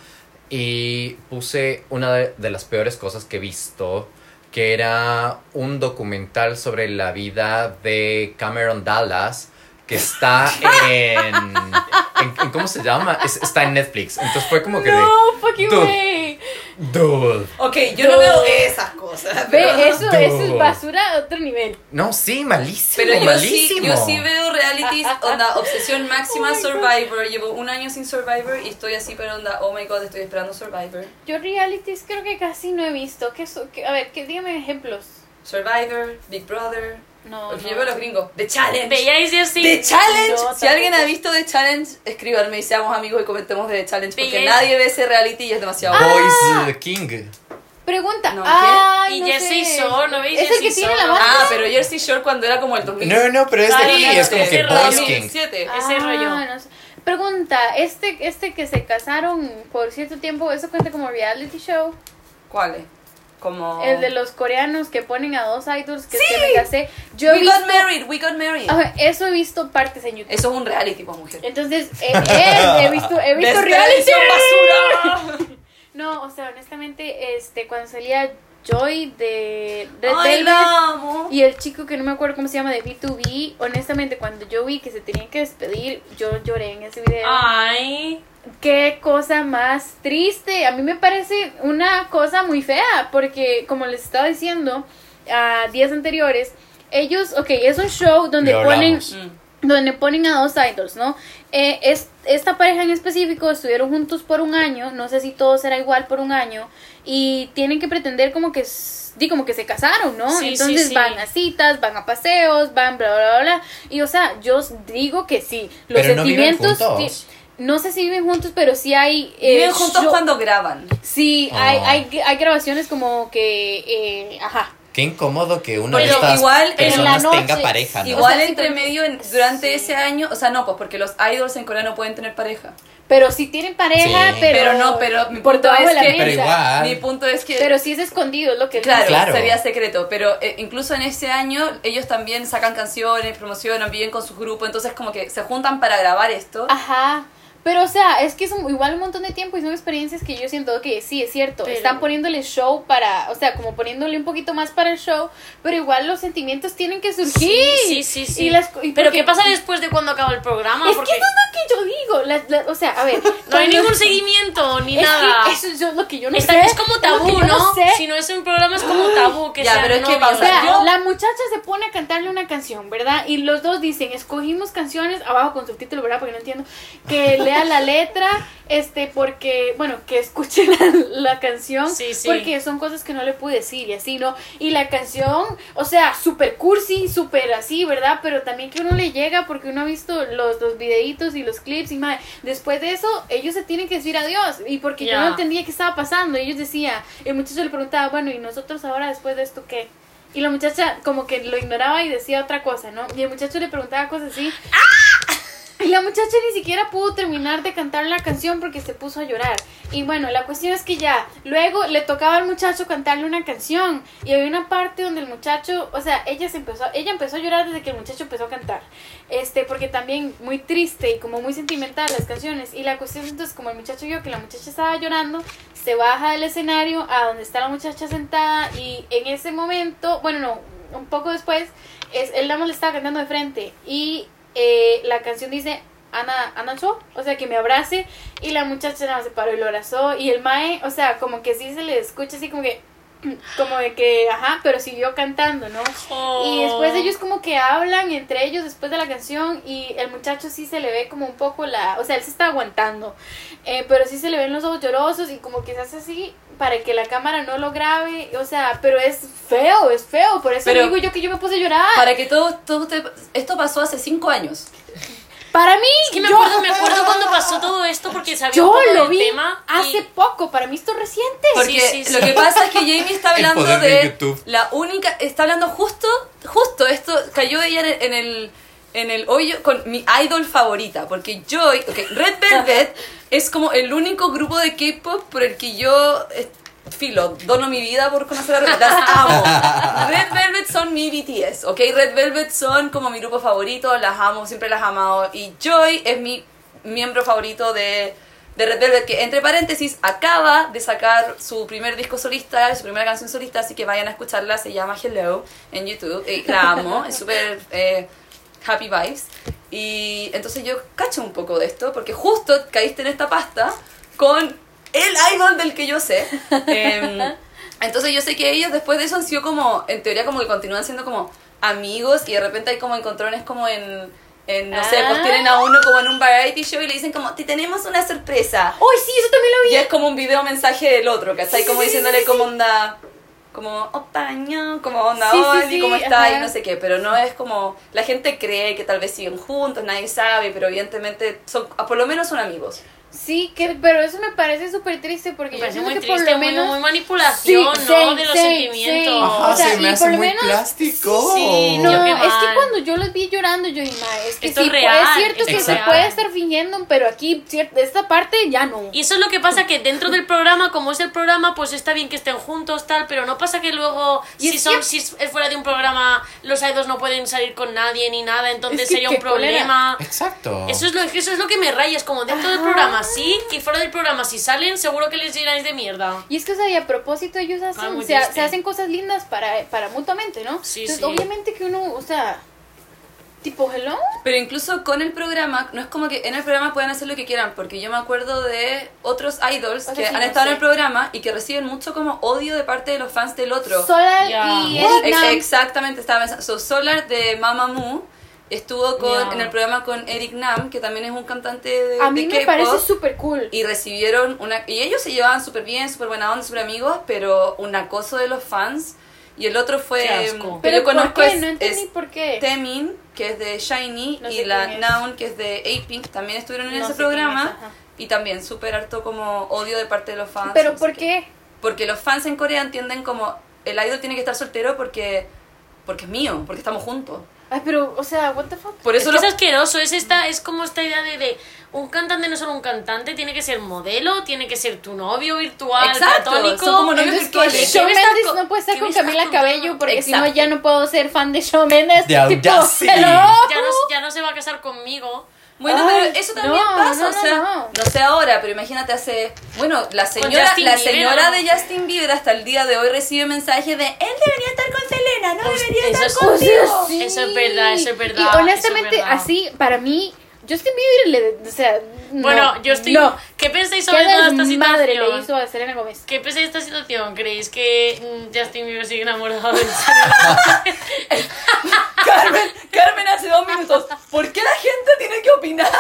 y puse una de, de las peores cosas que he visto, que era un documental sobre la vida de Cameron Dallas, que está en... en- en- ¿Cómo se llama? Es- está en Netflix. Entonces fue como que No, fucking Dude. way. de... Dude. ok, yo no veo esas cosas. pero- Ve, eso, eso es Dude. basura a otro nivel. No, sí, malísimo, Pero yo sí, malísimo. yo sí veo realities, onda, obsesión máxima, Survivor. Llevo un año sin Survivor y estoy así, pero onda, oh my god, estoy esperando Survivor. Yo realities creo que casi no he visto. ¿Qué so- qué- a ver, que dígame ejemplos. Survivor, Big Brother. No, Porque no. yo veo los gringos. The Challenge. ¿Veíais Jersey? The Challenge. No, si alguien ha visto The Challenge, escríbanme y seamos amigos y comentemos de The Challenge. Porque nadie ve ese reality y es demasiado Ah. bueno. Boys the King. Pregunta. No, ¿qué? Ay, Y no Jersey. Shore, ¿no veis Es el que Jersey tiene la Shore? Ah, pero Jersey Shore cuando era como el 2000. No, no, pero es de aquí, es como ese que rollo. Boys King. 2007. Ese rollo. no sé. Pregunta, este, este que se casaron por cierto tiempo, ¿eso cuenta como reality show? ¿Cuál es? Como... El de los coreanos que ponen a dos idols que, que me casé. Yo We visto, got married, we got married. Ajá, eso he visto partes en YouTube. Eso es un reality, pues, mujer. Entonces, eh, eh, he visto, he visto ¿Ves reality. basura? No, o sea, honestamente, este, cuando salía Joy de Red Ay, Velvet y el chico que no me acuerdo cómo se llama de B2B, honestamente, cuando yo vi que se tenían que despedir, yo lloré en ese video. Ay. Qué cosa más triste. A mí me parece una cosa muy fea, porque como les estaba diciendo a días anteriores, ellos, ok, es un show donde ponen. Mm. donde ponen a dos idols, ¿no? Eh, es, esta pareja en específico estuvieron juntos por un año, no sé si todo será igual por un año, y tienen que pretender como que, di como que se casaron, ¿no? Sí, Entonces sí, sí. van a citas, van a paseos, van bla, bla, bla, bla, y o sea, yo digo que sí, los Pero no viven sentimientos... juntos. No sé si viven juntos, pero sí hay... eh, Viven juntos show- cuando graban. Sí, Ah. hay, hay, hay grabaciones como que... eh, ajá. Qué incómodo que de Pero estas igual en personas la noche, tenga pareja, ¿no? Igual O sea, sí, entre medio, en- durante Sí. ese año, o sea, no, pues porque los idols en Corea no pueden tener pareja. Pero sí tienen pareja, Sí. pero... Pero no, pero mi por punto es de la que- mesa. Pero igual. Mi punto es que... Pero sí es escondido, es lo que Claro, Claro. sería secreto, pero eh, incluso en ese año ellos también sacan canciones, promocionan, viven con sus grupos, entonces como que se juntan para grabar esto. Ajá. Pero, o sea, es que es un- igual un montón de tiempo y son experiencias que yo siento que sí, es cierto. Pero- Están poniéndole show para, o sea, como poniéndole un poquito más para el show, pero igual los sentimientos tienen que surgir. Sí, sí, sí, sí. Y las, y Pero porque- ¿qué pasa después de cuando acaba el programa? Es Porque que eso es lo que yo digo. las- las- o sea, a ver. no hay ningún seguimiento ni es nada. Que eso es yo- lo que yo no Está- sé. es como tabú, yo ¿no? sé. Si no es un programa es como tabú que Ya, sean pero es que novios. O sea, Yo- la muchacha se pone a cantarle una canción, ¿verdad? Y los dos dicen, escogimos canciones, abajo con subtítulo, ¿verdad? Porque no entiendo, que lea la letra, este, porque, bueno, que escuche la, la canción, Sí, sí. porque son cosas que no le pude decir y así, ¿no? Y la canción, o sea, súper cursi, súper así, ¿verdad? Pero también que uno le llega porque uno ha visto los, los videitos y los clips y más. Después de eso, ellos se tienen que decir adiós. Y porque yo Ya. no entendía qué estaba pasando. Ellos decían, el muchacho le preguntaba, bueno, ¿y nosotros ahora después de esto qué? Y la muchacha como que lo ignoraba y decía otra cosa, ¿no? Y el muchacho le preguntaba cosas así. Y la muchacha ni siquiera pudo terminar de cantar la canción porque se puso a llorar. Y bueno, la cuestión es que ya, luego le tocaba al muchacho cantarle una canción. Y había una parte donde el muchacho, o sea, ella se empezó, ella empezó a llorar desde que el muchacho empezó a cantar. Este, porque también muy triste y como muy sentimental las canciones. Y la cuestión es entonces, como el muchacho vio que la muchacha estaba llorando, se baja del escenario a donde está la muchacha sentada. Y en ese momento, bueno, no, un poco después, es, él más le estaba cantando de frente. Y eh, la canción dice Ana, Ana Cho, o sea, que me abrace. Y la muchacha nada más se paró y lo abrazó. Y el mae, o sea, como que sí se le escucha así como que. Como de que, ajá, pero siguió cantando, ¿no? Y después ellos como que hablan entre ellos después de la canción y el muchacho sí se le ve como un poco la, o sea, él se está aguantando, eh, pero sí se le ven los ojos llorosos y como que se hace así para que la cámara no lo grabe, o sea, pero es feo, es feo, por eso Pero- digo yo que yo me puse a llorar. Para que todo, todo te- esto pasó hace cinco años. Para mí, Es que me yo, acuerdo, me acuerdo cuando pasó todo esto porque sabía yo un poco lo del vi tema. y- hace poco, para mí esto es reciente. Porque Sí, sí, lo que pasa es que Jamie está hablando de la única, está hablando justo, justo esto cayó ella en el, en el, hoyo con mi idol favorita, porque Joy, ok, Red Velvet es como el único grupo de K-pop por el que yo eh, filo, dono mi vida por conocer a Red, las amo. Red Velvet son mi BTS, ok, Red Velvet son como mi grupo favorito, las amo, siempre las he amado. Y Joy es mi miembro favorito de de Red Velvet, que entre paréntesis acaba de sacar su primer disco solista, su primera canción solista, así que vayan a escucharla, se llama Hello en YouTube, y la amo, es súper eh, happy vibes. Y entonces yo cacho un poco de esto, porque justo caíste en esta pasta con el idol del que yo sé. Em, entonces yo sé que ellos después de eso han sido como, en teoría como que continúan siendo como amigos y de repente hay como encontrones como en... en, no sé, pues Ah. tienen a uno como en un variety show y le dicen como, te tenemos una sorpresa. ¡Uy, sí, eso también lo vi! Y es como un video mensaje del otro, ¿cachai? Como sí, sí, diciéndole sí, como onda, como, opaño, como onda, Sí, sí, Oli, sí, ¿cómo está? Y no sé qué, pero no es como, la gente cree que tal vez siguen juntos, nadie sabe, pero evidentemente son, ah, por lo menos son amigos. Sí, que, pero eso me parece súper triste porque Me yo parece siento muy que por triste, lo muy, menos... muy manipulación, Sí, ¿no? sí, de los sí, sentimientos. sí. Ajá, O sea, se y me hace por lo muy menos- plástico. Sí, No, Yo qué es que cuando yo los vi llorando, yo dije, "Ma, es que Esto sí, es real, es cierto que es se real. puede estar fingiendo, pero aquí, esta parte ya no. Y eso es lo que pasa, que dentro del programa, como es el programa, pues está bien que estén juntos, tal, pero no pasa que luego, Y si es son, que- si es fuera de un programa, los idols no pueden salir con nadie ni nada, entonces Es que sería un problema. Exacto. Eso es, lo, eso es lo que me raya, es como dentro del Ajá. programa sí, y fuera del programa si salen, seguro que les dirán de mierda. Y es que, o sea, y a propósito ellos hacen, Ah, se, ha- se hacen cosas lindas para, para mutuamente, ¿no? Sí, Entonces, sí. obviamente que uno, o sea, tipo, hello. Pero incluso con el programa, no es como que en el programa pueden hacer lo que quieran, porque yo me acuerdo de otros idols O sea, que sí, han no estado en el programa y que reciben mucho como odio de parte de los fans del otro. Solar Ya. y Ex- exactamente, estaba pensando. So, Solar de Mamamoo estuvo con, en el programa con Eric Nam, que también es un cantante de, A mí de me parece súper cool. Y recibieron una. Y ellos se llevaban súper bien, súper buena onda, súper amigos, pero un acoso de los fans. Y el otro fue. Qué asco. que Pero yo conozco ¿por qué? es, no entendí es por qué. Temin, que es de Shiny, No y la. Noun, que es de A-Pink, también estuvieron en No ese es, programa. y también súper harto como odio de parte de los fans. Pero ¿por qué? Porque los fans en Corea entienden como el idol tiene que estar soltero porque porque es mío, porque estamos juntos. Ay, pero, o sea, what the fuck. Por Es eso que es asqueroso, es, esta, es como esta idea de, de un cantante no es solo un cantante, tiene que ser modelo, tiene que ser tu novio virtual, Exacto, platónico. son como novios virtuales. Shawn ¿Qué me estás Mendes no puede estar con Camila? Cabello porque si no ya no puedo ser fan de Shawn Mendes. De tipo. Ya no, ya no se va a casar conmigo. Bueno, Ay, pero eso también no, pasa, no, o sea, no, sé ahora, pero imagínate hace, bueno, la señora, la señora de Justin Bieber hasta el día de hoy recibe mensajes de él debería estar con Selena, no debería eso estar es- contigo. sí. Eso es verdad, eso es verdad, Y es honestamente, verdad. así, para mí, Justin Bieber le, o sea, no, Bueno, yo estoy... No. ¿Qué pensáis ¿Qué sobre toda esta madre le situación? hizo a Selena Gómez? ¿Qué pensáis de esta situación? ¿Creéis que mm, Justin Bieber sigue enamorado de Carmen, Carmen hace dos minutos. ¿Por qué la gente tiene que opinar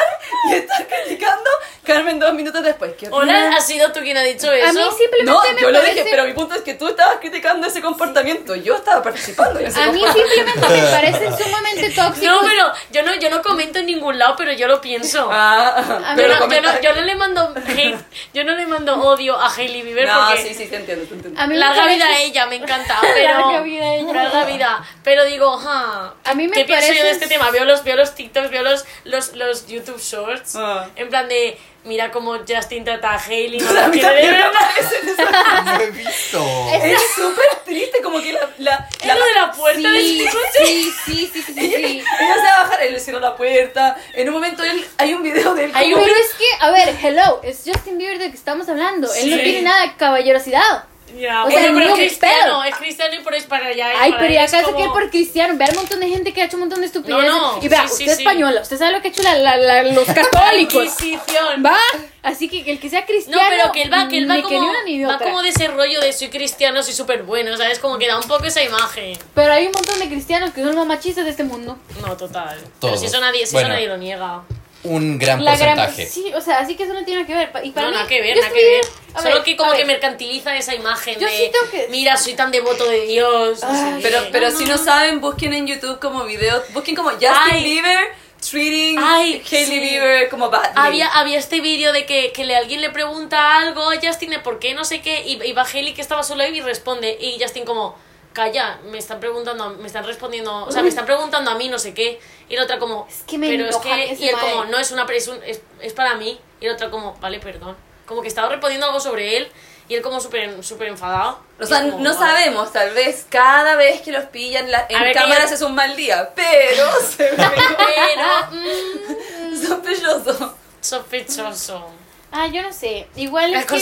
y estar criticando? Carmen dos minutos después. ¿Qué Hola, así sido tú quien ha dicho eso? A mí simplemente No, me yo lo dije, pero mi punto es que tú estabas criticando ese comportamiento. Yo estaba participando en ese A mí simplemente me parecen sumamente tóxicos. No, pero yo no, yo no comento en ningún lado, pero yo lo pienso. Ah, Yo pero no, yo, comenta- no, yo no le mando hate, yo no le mando odio a Hailey Bieber No, porque sí, sí, te entiendo, te entiendo. A mí me larga parece- vida a ella, me encanta, pero Larga vida a ella. larga vida. Pero digo, A mí me ¿qué pienso yo de este tema? Veo los, veo los TikToks, veo los, los, los YouTube Shorts, Ah. en plan de mira cómo Justin trata a Hailey, no A la de también me verdad. parece esa- No he visto. Es súper triste, como que la... la, lo de la puerta Sí, coche. sí, sí, sí, sí, sí, sí. Ella se va a bajar, él le cierra la puerta. En un momento él, hay un video de él. Hay como- un- Pero es que, a ver, hello, es Justin Bieber de que estamos hablando. Él no tiene nada de caballerosidad. Ya, O sea, pero ni es un cristiano, pedo. es cristiano y por eso para allá. Ay, para pero ya es acaso como- que por cristiano, ve al montón de gente que ha hecho un montón de estupideces. No, no, y vea, sí, sí, usted es sí. española, usted sabe lo que ha hecho la, la- la- los católicos. Inquisición. Va, así que el que sea No, cristiano. pero que él va, que él va como, ni va como de ese rollo de soy cristiano, soy súper bueno, ¿sabes? Como que da un poco esa imagen. Pero hay un montón de cristianos que son los machistas de este mundo. No, total. Pero Todos. si eso nadie, si Bueno. eso nadie lo niega. Un gran La gran, porcentaje. sí, o sea, así que eso no tiene que ver. Y para no, mí, nada que ver, nada que ver. Solo ver, que como que mercantiliza esa imagen Yo de, sí tengo que- mira, soy tan devoto de Dios. Ay. Pero, pero No, si no. no saben, busquen en YouTube como videos, busquen como Justin Ay. Bieber treating Ay, Hailey sí. Bieber como badly. Había, había este vídeo de que, que le, alguien le pregunta algo a Justin de por qué no sé qué y, y va Hailey que estaba solo ahí y responde y Justin como calla me están preguntando me están respondiendo o sea me están preguntando a mí no sé qué y la otra como Es que me pero es que y él como no es una es, un- es, es para mí y la otra como vale perdón como que estaba respondiendo algo sobre él y él como súper súper enfadado O sea, como, no "Vale". sabemos, tal vez cada vez que los pillan la- en ver, cámaras es un mal día, pero se ve pero mm, sospechoso. sospechoso Ah, yo no sé. Igual es es que,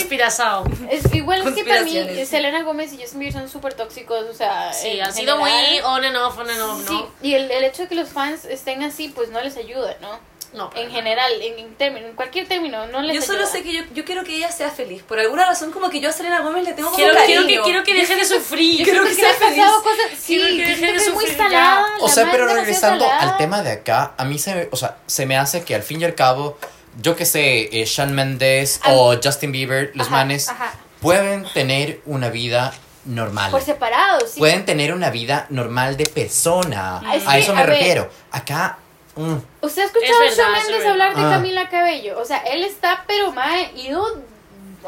es, igual es que para mí. Selena Gómez y Justin Bieber son súper tóxicos, o sea, sí han sido muy on and off on and off Sí, no y el, el hecho de que los fans estén así, pues no les ayuda, ¿no? no En nada. general, en, en término, en cualquier término, no les Yo ayuda. solo sé que yo, yo quiero que ella sea feliz. Por alguna razón, como que yo a Selena Gómez le tengo como Quiero, cariño. quiero, que, quiero que deje de sufrir. Quiero que le sea feliz. cosas, sí, Quiero que que deje de que es muy sufrir ya. salada. O sea, pero regresando salada. al tema de acá, a mí se, o sea, se me hace que al fin y al cabo, yo que sé, eh, Shawn Mendes Al- o Justin Bieber, los Ajá, manes, ajá. pueden tener una vida normal. Por separado, sí. Pueden tener una vida normal de persona. Es a que, eso me a ver. refiero. Acá, mm, ¿Usted ha escuchado Es a Shawn verdad, es Mendes verdad. hablar de Ah. Camila Cabello? O sea, él está, pero mae, ido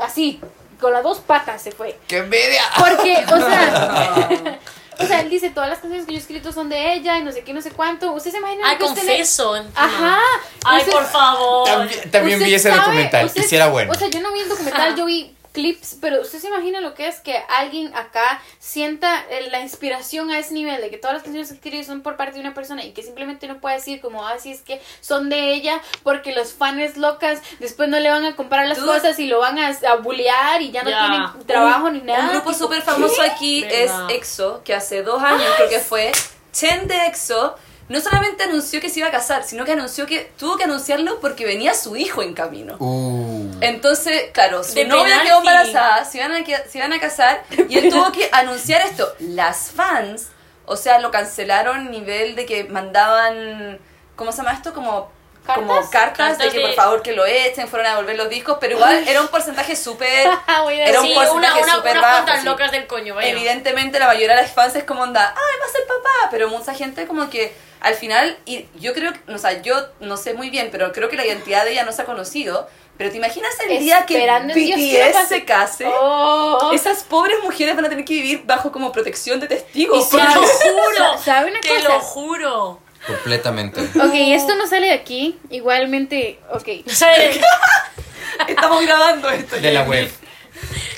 así, con las dos patas se fue. ¡qué envidia! Porque, o sea, o sea, él dice, todas las canciones que yo he escrito son de ella y no sé qué, no sé cuánto. ¿Usted se imagina Ay, que confeso. encima. Ajá. Ay, Usted- por favor. También, también usted vi ese sabe- documental, usted- y sí era bueno. O sea, yo no vi el documental, yo vi clips, pero usted se imagina lo que es que alguien acá sienta eh, la inspiración a ese nivel de que todas las canciones que escribe son por parte de una persona y que simplemente no puede decir como así es que son de ella porque los fans locas después no le van a comprar las cosas y lo van a, a bullear y ya no tienen trabajo ni nada. Un grupo súper famoso aquí es EXO, que hace dos años creo que fue. Chen de EXO no solamente anunció que se iba a casar, sino que anunció que tuvo que anunciarlo porque venía su hijo en camino. Uh. Entonces, claro, su De novia penalti. quedó embarazada, se iban, a, se iban a casar y él tuvo que anunciar esto. Las fans, o sea, lo cancelaron a nivel de que mandaban, ¿cómo se llama esto? Como ¿Cartas? como cartas, de que de- por favor que lo echen, fueron a devolver los discos, pero igual era un porcentaje súper... Voy a Era un sí, porcentaje una, una, súper bajo, sí. locas del coño, vaya. Evidentemente la mayoría de las fans es como onda, ay, va a ser papá, pero mucha gente como que al final, y yo creo que, o sea, yo no sé muy bien, pero creo que la identidad de ella no se ha conocido, pero te imaginas el día que Esperando en Dios que lo BTS se case, Oh. esas pobres mujeres van a tener que vivir bajo como protección de testigos. Y te lo juro. ¿Sabe una Te cosa? lo juro. Completamente. Ok, esto no sale de aquí. Igualmente, ok. Estamos grabando esto. De la web.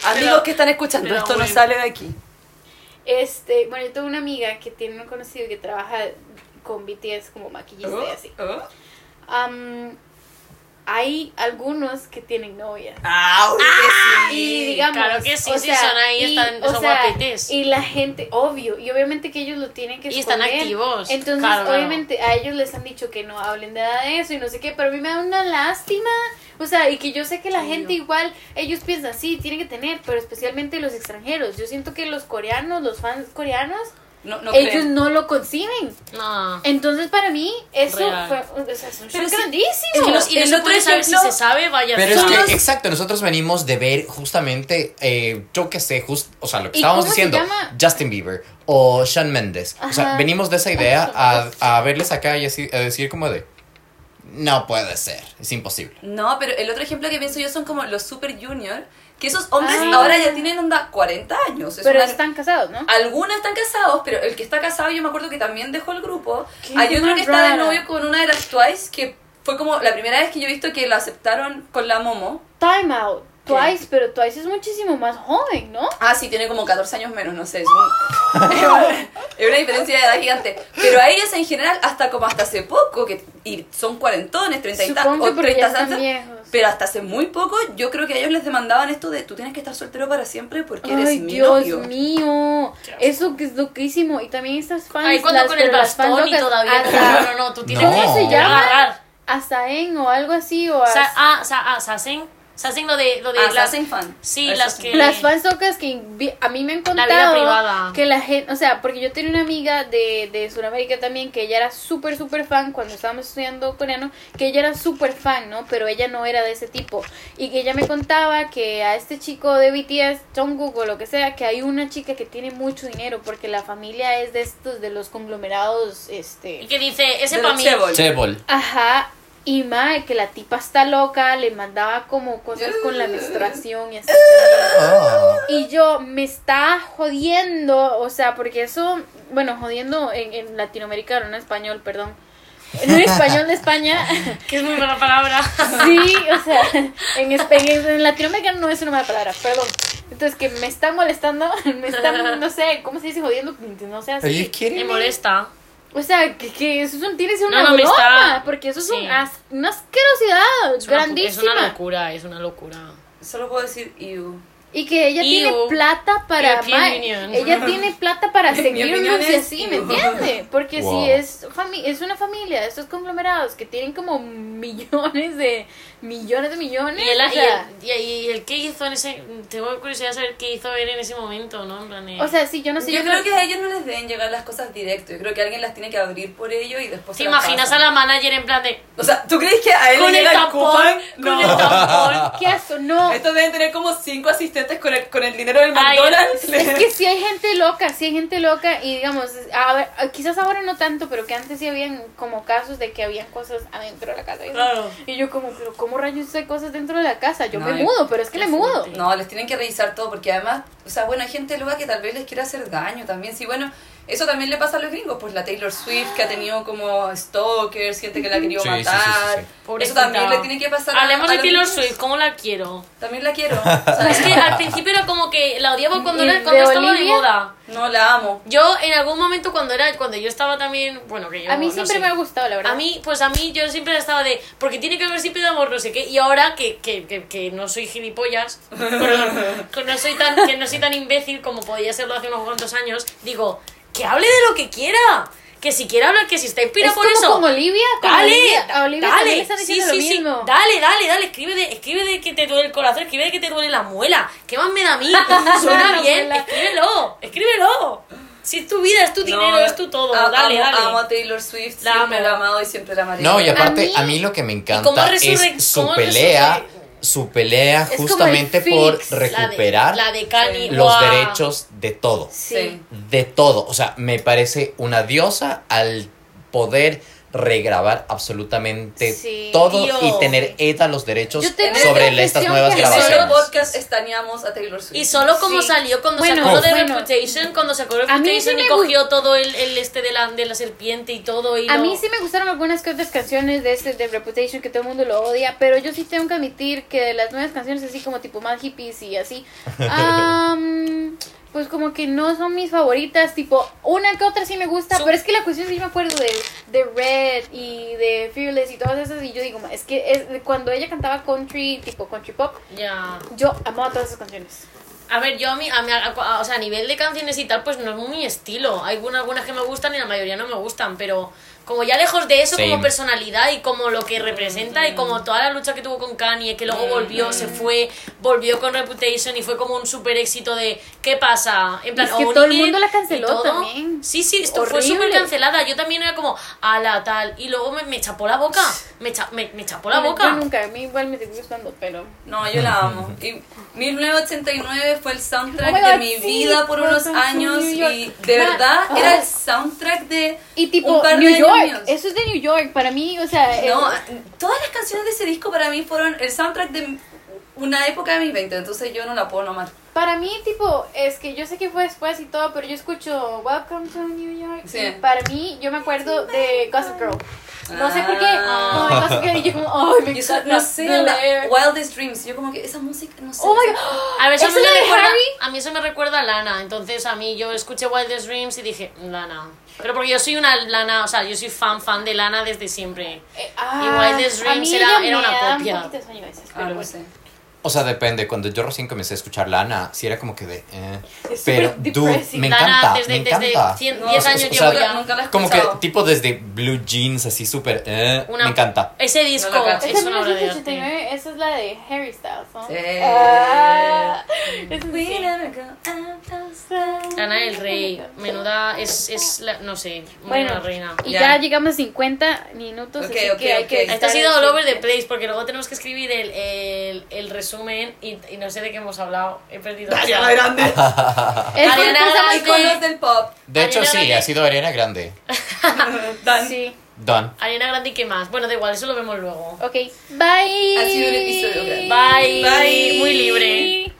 Amigos que están escuchando, esto no sale de aquí. Este, bueno, yo tengo una amiga que tiene un conocido que trabaja con BTS como maquillista y así. Oh. Am, hay algunos que tienen novias. Ah, obvio que sí. Y digamos, claro que sí, o sí, sea, son ahí, y, están- o son sea, guapetes. Y la gente, obvio, y obviamente que ellos lo tienen que Y están esconder. activos, Entonces, claro, claro. obviamente, a ellos les han dicho que no hablen de nada de eso y no sé qué, pero a mí me da una lástima. O sea, y que yo sé que la Sí, gente yo- igual, ellos piensan, sí, tienen que tener, pero especialmente los extranjeros. Yo siento que los coreanos, los fans coreanos, No, no ellos creen. no lo conciben. No. Entonces para mí eso Real. fue o sea, es un Pero shock sí, grandísimo. Es que los- y no el otro puede saber si se sabe, vaya. Pero es que, exacto, nosotros venimos de ver justamente, eh, yo que sé, just, o sea, lo que ¿Y estábamos cómo se diciendo, llama? Justin Bieber o Shawn Mendes. O sea, venimos de esa idea a, a verles acá y así, a decir como de, no puede ser, es imposible. No, pero el otro ejemplo que pienso yo son como los Super Junior, que esos hombres Ah. ahora ya tienen onda 40 años. Es Pero una- están casados, ¿no? Algunos están casados, pero el que está casado yo me acuerdo que también dejó el grupo. Qué Hay otro que está de novio con una de las Twice, que fue como la primera vez que yo he visto que lo aceptaron con la Momo. Time out. ¿Qué? Twice, pero Twice es muchísimo más joven, ¿no? Ah, sí, tiene como 14 años menos, no sé. Es, un- es una diferencia de edad gigante. Pero a ellos en general, hasta como hasta hace poco, que y son cuarentones, 30 y tantos, que o porque 30 ya están tantos, viejos. Pero hasta hace muy poco, yo creo que a ellos les demandaban esto de tú tienes que estar soltero para siempre porque eres Ay, mi Dios novio. mío. Eso que es loquísimo. Y también estas fans. Ay, cuando las- con el bastón y locas todavía. hasta- No, no, no, tú tienes No. que ¿Cómo se llama? agarrar. Asaen o algo así. O Sa- as- ah, sa- ah, Sasen. Sasen lo de, lo de Ah, las. Sasen fan. Sí, Eso las que. Las fans locas que vi- a mí me han La vida contado privada. que la gente, o sea, porque yo tenía una amiga de, de Sudamérica también que ella era súper, súper fan cuando estábamos estudiando coreano, que ella era súper fan, ¿no? Pero ella no era de ese tipo. Y que ella me contaba que a este chico de BTS, Jungkook o lo que sea, que hay una chica que tiene mucho dinero porque la familia es de estos, de los conglomerados, Y este... que dice, ese para mí. Chebol. Chebol. Ajá. Y mae, que la tipa está loca, le mandaba como cosas con la menstruación y así. Ah. Y yo, me está jodiendo, o sea, porque eso, bueno, jodiendo en, en latinoamericano, no en español, perdón. En español de España, Que es muy buena palabra. sí, o sea, en, en, en latinoamericano no es una mala palabra, perdón. Entonces, que me está molestando, me está, no sé, ¿cómo se dice jodiendo? No sé, así. Me molesta. O sea, que, que eso es un, tiene que ser No, una no, broma, está- porque eso es sí. un as- una asquerosidad Es una, grandísima. es una locura, es una locura. Solo puedo decir you. Y que ella tiene plata para ella tiene plata para y es así, ¿me entiende? Porque Wow. si es fami es una familia de estos conglomerados que tienen como millones de millones de millones, Y el, o, y, sea, el, y, y el que hizo en ese. Tengo curiosidad de saber qué hizo él en ese momento, ¿no? En plan de- o sea, sí, yo no sé, yo creo que a ellos no les deben llegar las cosas directo. Yo creo que alguien las tiene que abrir por ello y después. ¿Te se imaginas a la manager en plan de. O sea, ¿tú crees que a él Con le el llega tampón, coupon? con No. el tampón. qué asco, no. Estos deben tener como cinco asistentes con el, con el dinero del Ay, McDonald's. Es que sí hay gente loca, sí hay gente loca y digamos, a ver, quizás ahora no tanto, pero que antes sí habían como casos de que habían cosas adentro de la casa. y así. Claro. Y yo como, pero ¿cómo rayos hay cosas dentro de la casa? Yo No, me mudo, pero es que me mudo. No, les tienen que revisar todo porque además, o sea, bueno, hay gente loca que tal vez les quiera hacer daño también. Sí, bueno, eso también le pasa a los gringos, pues la Taylor Swift que ha tenido como stalkers, gente que la ha querido Sí, sí, sí, matar. sí, sí. Eso también le tiene que pasar a- Hablemos a de los Taylor gringos. Swift, ¿cómo la quiero? También la quiero. O sea, Es que al principio era como que la odiaba cuando, ¿Y era, de cuando estaba de moda. no la amo. Yo en algún momento cuando era cuando yo estaba también, bueno, que yo A mí no siempre sé. me ha gustado, la verdad. A mí, pues a mí yo siempre estaba de, porque tiene que haber siempre de amor, no sé qué, y ahora que, que, que, que no soy gilipollas, que no soy tan, que no soy tan imbécil como podía serlo hace unos cuantos años, digo, que hable de lo que quiera, que si quiere hablar, que si está inspirado es por como eso. con Olivia, con Dale, Olivia, a Olivia dale, están sí, sí, lo sí, mismo. dale, dale, dale, escribe de, escribe de que te duele el corazón, escribe de que te duele la muela, ¿qué más me da a mí? Suena bien, escríbelo, escríbelo. Si es tu vida, es tu dinero, No, es tu todo, a- dale, amo, dale. Amo a Taylor Swift, La siempre amo. la he amado y siempre la amaré. No, y aparte, A a mí- mí, lo que me encanta es su pelea, resurre- su pelea Es justamente por fix, La de- recuperar la de Kanye, los derechos de todo. Sí. De todo. O sea, me parece una diosa al poder regrabar absolutamente Sí. todo y tener ella los derechos sobre estas nuevas que En solo grabaciones. podcast estaneamos a Taylor Swift. Y solo como Sí. salió cuando Bueno, sacó lo de bueno. Reputation, cuando sacó A mí sí Reputation y cogió todo el, el este de la, de la serpiente y todo. Y A lo- mí sí me gustaron algunas que otras canciones de este de Reputation que todo el mundo lo odia, pero yo sí tengo que admitir que de las nuevas canciones así como tipo más hippies y así, am, pues como que no son mis favoritas, tipo una que otra sí me gusta, pero es que la cuestión es que yo me acuerdo de, de Red y de Fearless y todas esas y yo digo, es que es, cuando ella cantaba country, tipo country pop, Ya. yo amaba todas esas canciones. A ver, yo a mí, a mí a- a- o sea, a nivel de canciones y tal, pues no es muy estilo. Hay algunas, algunas que me gustan y la mayoría no me gustan, pero como ya lejos de eso, como personalidad y como lo que representa y como toda la lucha que tuvo con Kanye, que luego volvió, se fue, volvió con Reputation y fue como un super éxito de ¿qué pasa? En plan, Es que owning todo el it mundo la canceló también. Sí, sí, esto fue súper cancelada. Yo también era como, ala, tal. Y luego me, me chapó la boca. Me, cha- me, me chapó la Bueno, boca. Yo nunca, a mí igual me sigue gustando, pero... No, yo la amo. Y 1989 fue el soundtrack Oh my de mi sí, vida por unos años y de verdad era el soundtrack de Y tipo, un par New York, míos. eso es de New York, para mí, o sea... No, eh, todas las canciones de ese disco para mí fueron el soundtrack de una época de mis 20, entonces yo no la puedo nomar. Para mí, tipo, es que yo sé que fue después y todo, pero yo escucho Welcome to New York. Sí. y para mí, yo me acuerdo de Gossip Girl. No sé por qué. Ah. No, de Gossip Girl y yo como, ay, me encanta. no sé, la. Wildest Dreams, yo como que esa música, no sé. Oh my god. A ver, eso, ¿Eso me recuerda, Harry? a mí eso me recuerda a Lana. Entonces a mí yo escuché Wildest Dreams y dije, Lana. Pero porque yo soy una Lana, o sea, yo soy fan, fan de Lana desde siempre. Eh, ah, Wildest a Dreams era- era una copia. Sueño veces, Ah, pero no bueno. O sea, depende. Cuando yo recién comencé a escuchar Lana, sí era como que de. eh. Es Pero, dude, depressing. me Lana encanta. desde, me desde encanta. 100 No, 10 o sea, años o llevo sea, ya. nunca la he Como que tipo desde Blue Jeans, así súper. eh, Una- Me encanta. Ese disco No es Esa una obra de arte. 1989, esa es la de Harry Styles, ¿no? Sí. Ah, out of Lana del Rey, menuda, es, es la- no sé, muy Bueno, buena reina. y Ya. ya. llegamos a 50 minutos, Ok, así ok, que hay ok. que... Esto ha sido al all over the place porque luego tenemos que escribir el, el, el resumen y, y no sé de qué hemos hablado. He perdido. Ariana Grande. Es Ariana Grande. Iconos del pop. De hecho, Ariana sí, Grande. ha sido Ariana Grande. Dan. Sí. Done. Ariana Grande y qué más. Bueno, da igual, eso lo vemos luego. Ok, bye. Ha sido un episodio grande. Bye. Bye. Muy libre.